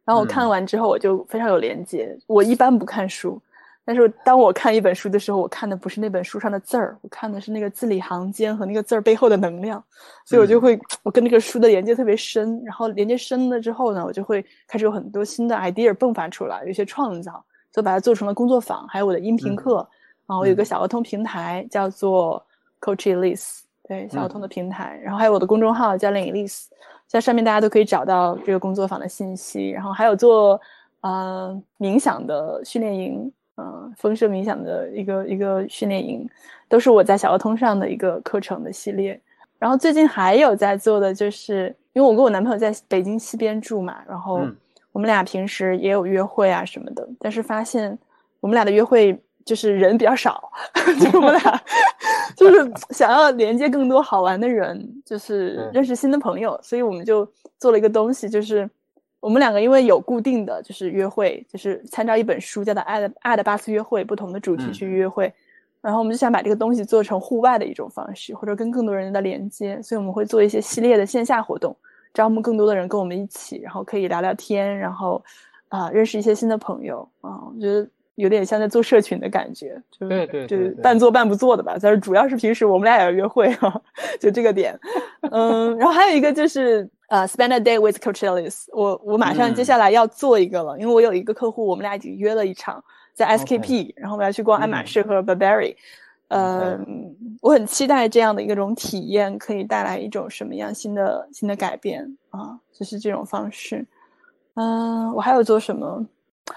然后我看完之后，我就非常有连接。我一般不看书，但是当我看一本书的时候，我看的不是那本书上的字儿，我看的是那个字里行间和那个字儿背后的能量。所以我就会，我跟那个书的连接特别深。然后连接深了之后呢，我就会开始有很多新的 idea 迸发出来，有一些创造，就把它做成了工作坊，还有我的音频课。然后我有个小儿童平台叫做 Coach Elise，对小儿童的平台。然后还有我的公众号教练 Elise。在上面大家都可以找到这个工作坊的信息，然后还有做呃冥想的训练营，嗯，风声冥想的一个一个训练营，都是我在小鹅通上的一个课程的系列。然后最近还有在做的，就是因为我跟我男朋友在北京西边住嘛，然后我们俩平时也有约会啊什么的，但是发现我们俩的约会。就是人比较少，<laughs> 就我们俩 <laughs> 就是想要连接更多好玩的人，就是认识新的朋友，所以我们就做了一个东西，就是我们两个因为有固定的就是约会，就是参照一本书叫做《爱的爱的八次约会》，不同的主题去约会，然后我们就想把这个东西做成户外的一种方式，或者跟更多人的连接，所以我们会做一些系列的线下活动，招募更多的人跟我们一起，然后可以聊聊天，然后啊认识一些新的朋友啊，我觉得。有点像在做社群的感觉，就对对，就是半做半不做的吧。但是主要是平时我们俩也要约会哈，<laughs> 就这个点。嗯，然后还有一个就是呃，spend a day with Coach Ellis。我我马上接下来要做一个了，因为我有一个客户，我们俩已经约了一场在 SKP，然后我们要去逛爱马仕和 Burberry。嗯，我很期待这样的一种体验，可以带来一种什么样新的新的改变啊？就是这种方式。嗯，我还有做什么？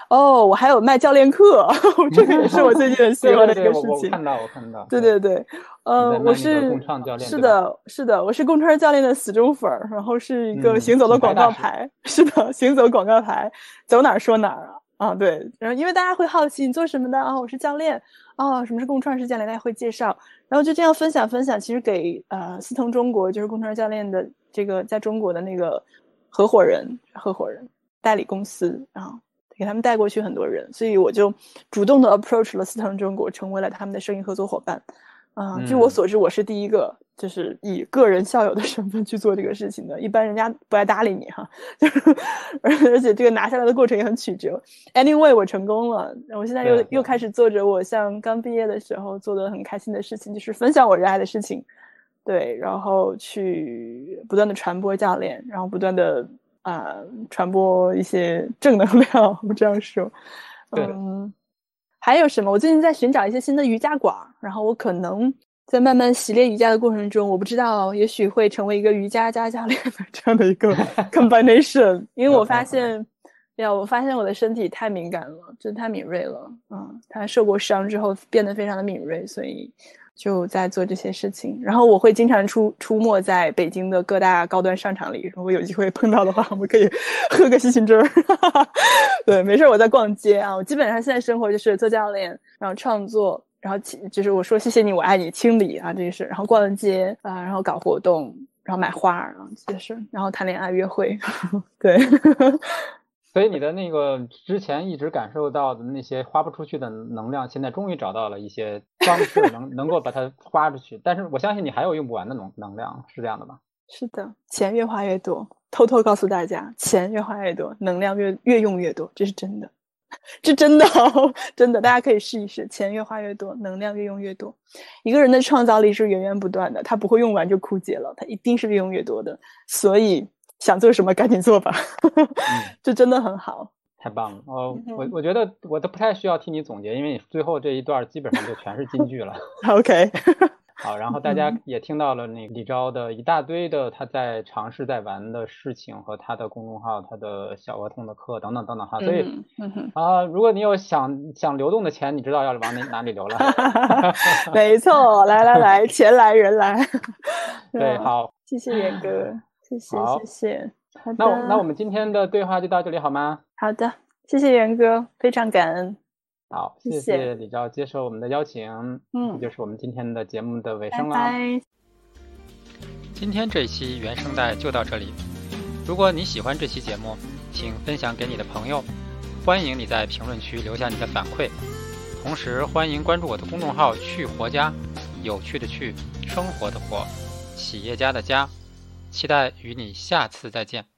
哦，我还有卖教练课，<laughs> 这个也是我最近很喜欢的一个事情。我看到，我看到。对对对，呃，我是是的，是的，我是共创教练的死忠粉儿，然后是一个行走的广告牌，是的，行走广告牌，走哪儿说哪儿啊啊，对，然后因为大家会好奇你做什么的啊，我是教练啊，什么是共创式教练，大家会介绍，然后就这样分享分享，其实给呃思腾中国就是共创教练的这个在中国的那个合伙人，合伙人代理公司啊。给他们带过去很多人，所以我就主动的 approach 了思腾中国，成为了他们的生意合作伙伴。啊，据我所知，我是第一个就是以个人校友的身份去做这个事情的。一般人家不爱搭理你哈，而 <laughs> 而且这个拿下来的过程也很曲折。Anyway，我成功了，我现在又又开始做着我像刚毕业的时候做的很开心的事情，就是分享我热爱的事情，对，然后去不断的传播教练，然后不断的。啊，传播一些 <laughs> 正能量，我这样说。嗯，还有什么？我最近在寻找一些新的瑜伽馆，然后我可能在慢慢习练瑜伽的过程中，我不知道，也许会成为一个瑜伽加教练的这样的一个 <laughs> combination。因为我发现，呀，我发现我的身体太敏感了，就太敏锐了。嗯，他受过伤之后变得非常的敏锐，所以。就在做这些事情，然后我会经常出出没在北京的各大高端商场里。如果有机会碰到的话，我们可以 <laughs> 喝个西芹汁儿。<laughs> 对，没事，我在逛街啊。我基本上现在生活就是做教练，然后创作，然后就是我说谢谢你，我爱你，清理啊这些事，然后逛街啊，然后搞活动，然后买花，然后这些事，然后谈恋爱、约会。<laughs> 对。所以你的那个之前一直感受到的那些花不出去的能量，现在终于找到了一些方式 <laughs> 能能够把它花出去。但是我相信你还有用不完的能能量，是这样的吗？是的，钱越花越多。偷偷告诉大家，钱越花越多，能量越越用越多，这是真的，这真的 <laughs> 真的，大家可以试一试。钱越花越多，能量越用越多。一个人的创造力是源源不断的，他不会用完就枯竭了，他一定是越用越多的。所以。想做什么赶紧做吧，<laughs> 这真的很好，太棒了哦！我我觉得我都不太需要替你总结，因为你最后这一段基本上就全是金句了。<laughs> OK，<laughs> 好，然后大家也听到了那李钊的一大堆的他在尝试在玩的事情和他的公众号、他的小额通的课等等等等哈。所以啊，如果你有想想流动的钱，你知道要往哪哪里流了。没错，来来来，钱来人来。对，好，谢谢元哥。谢谢谢谢，好的，那那我们今天的对话就到这里好吗？好的，谢谢元哥，非常感恩。好，谢谢李昭接受我们的邀请，嗯，这就是我们今天的节目的尾声了拜。今天这一期原声带就到这里。如果你喜欢这期节目，请分享给你的朋友，欢迎你在评论区留下你的反馈，同时欢迎关注我的公众号“去活家”，有趣的去，生活的活，企业家的家。期待与你下次再见。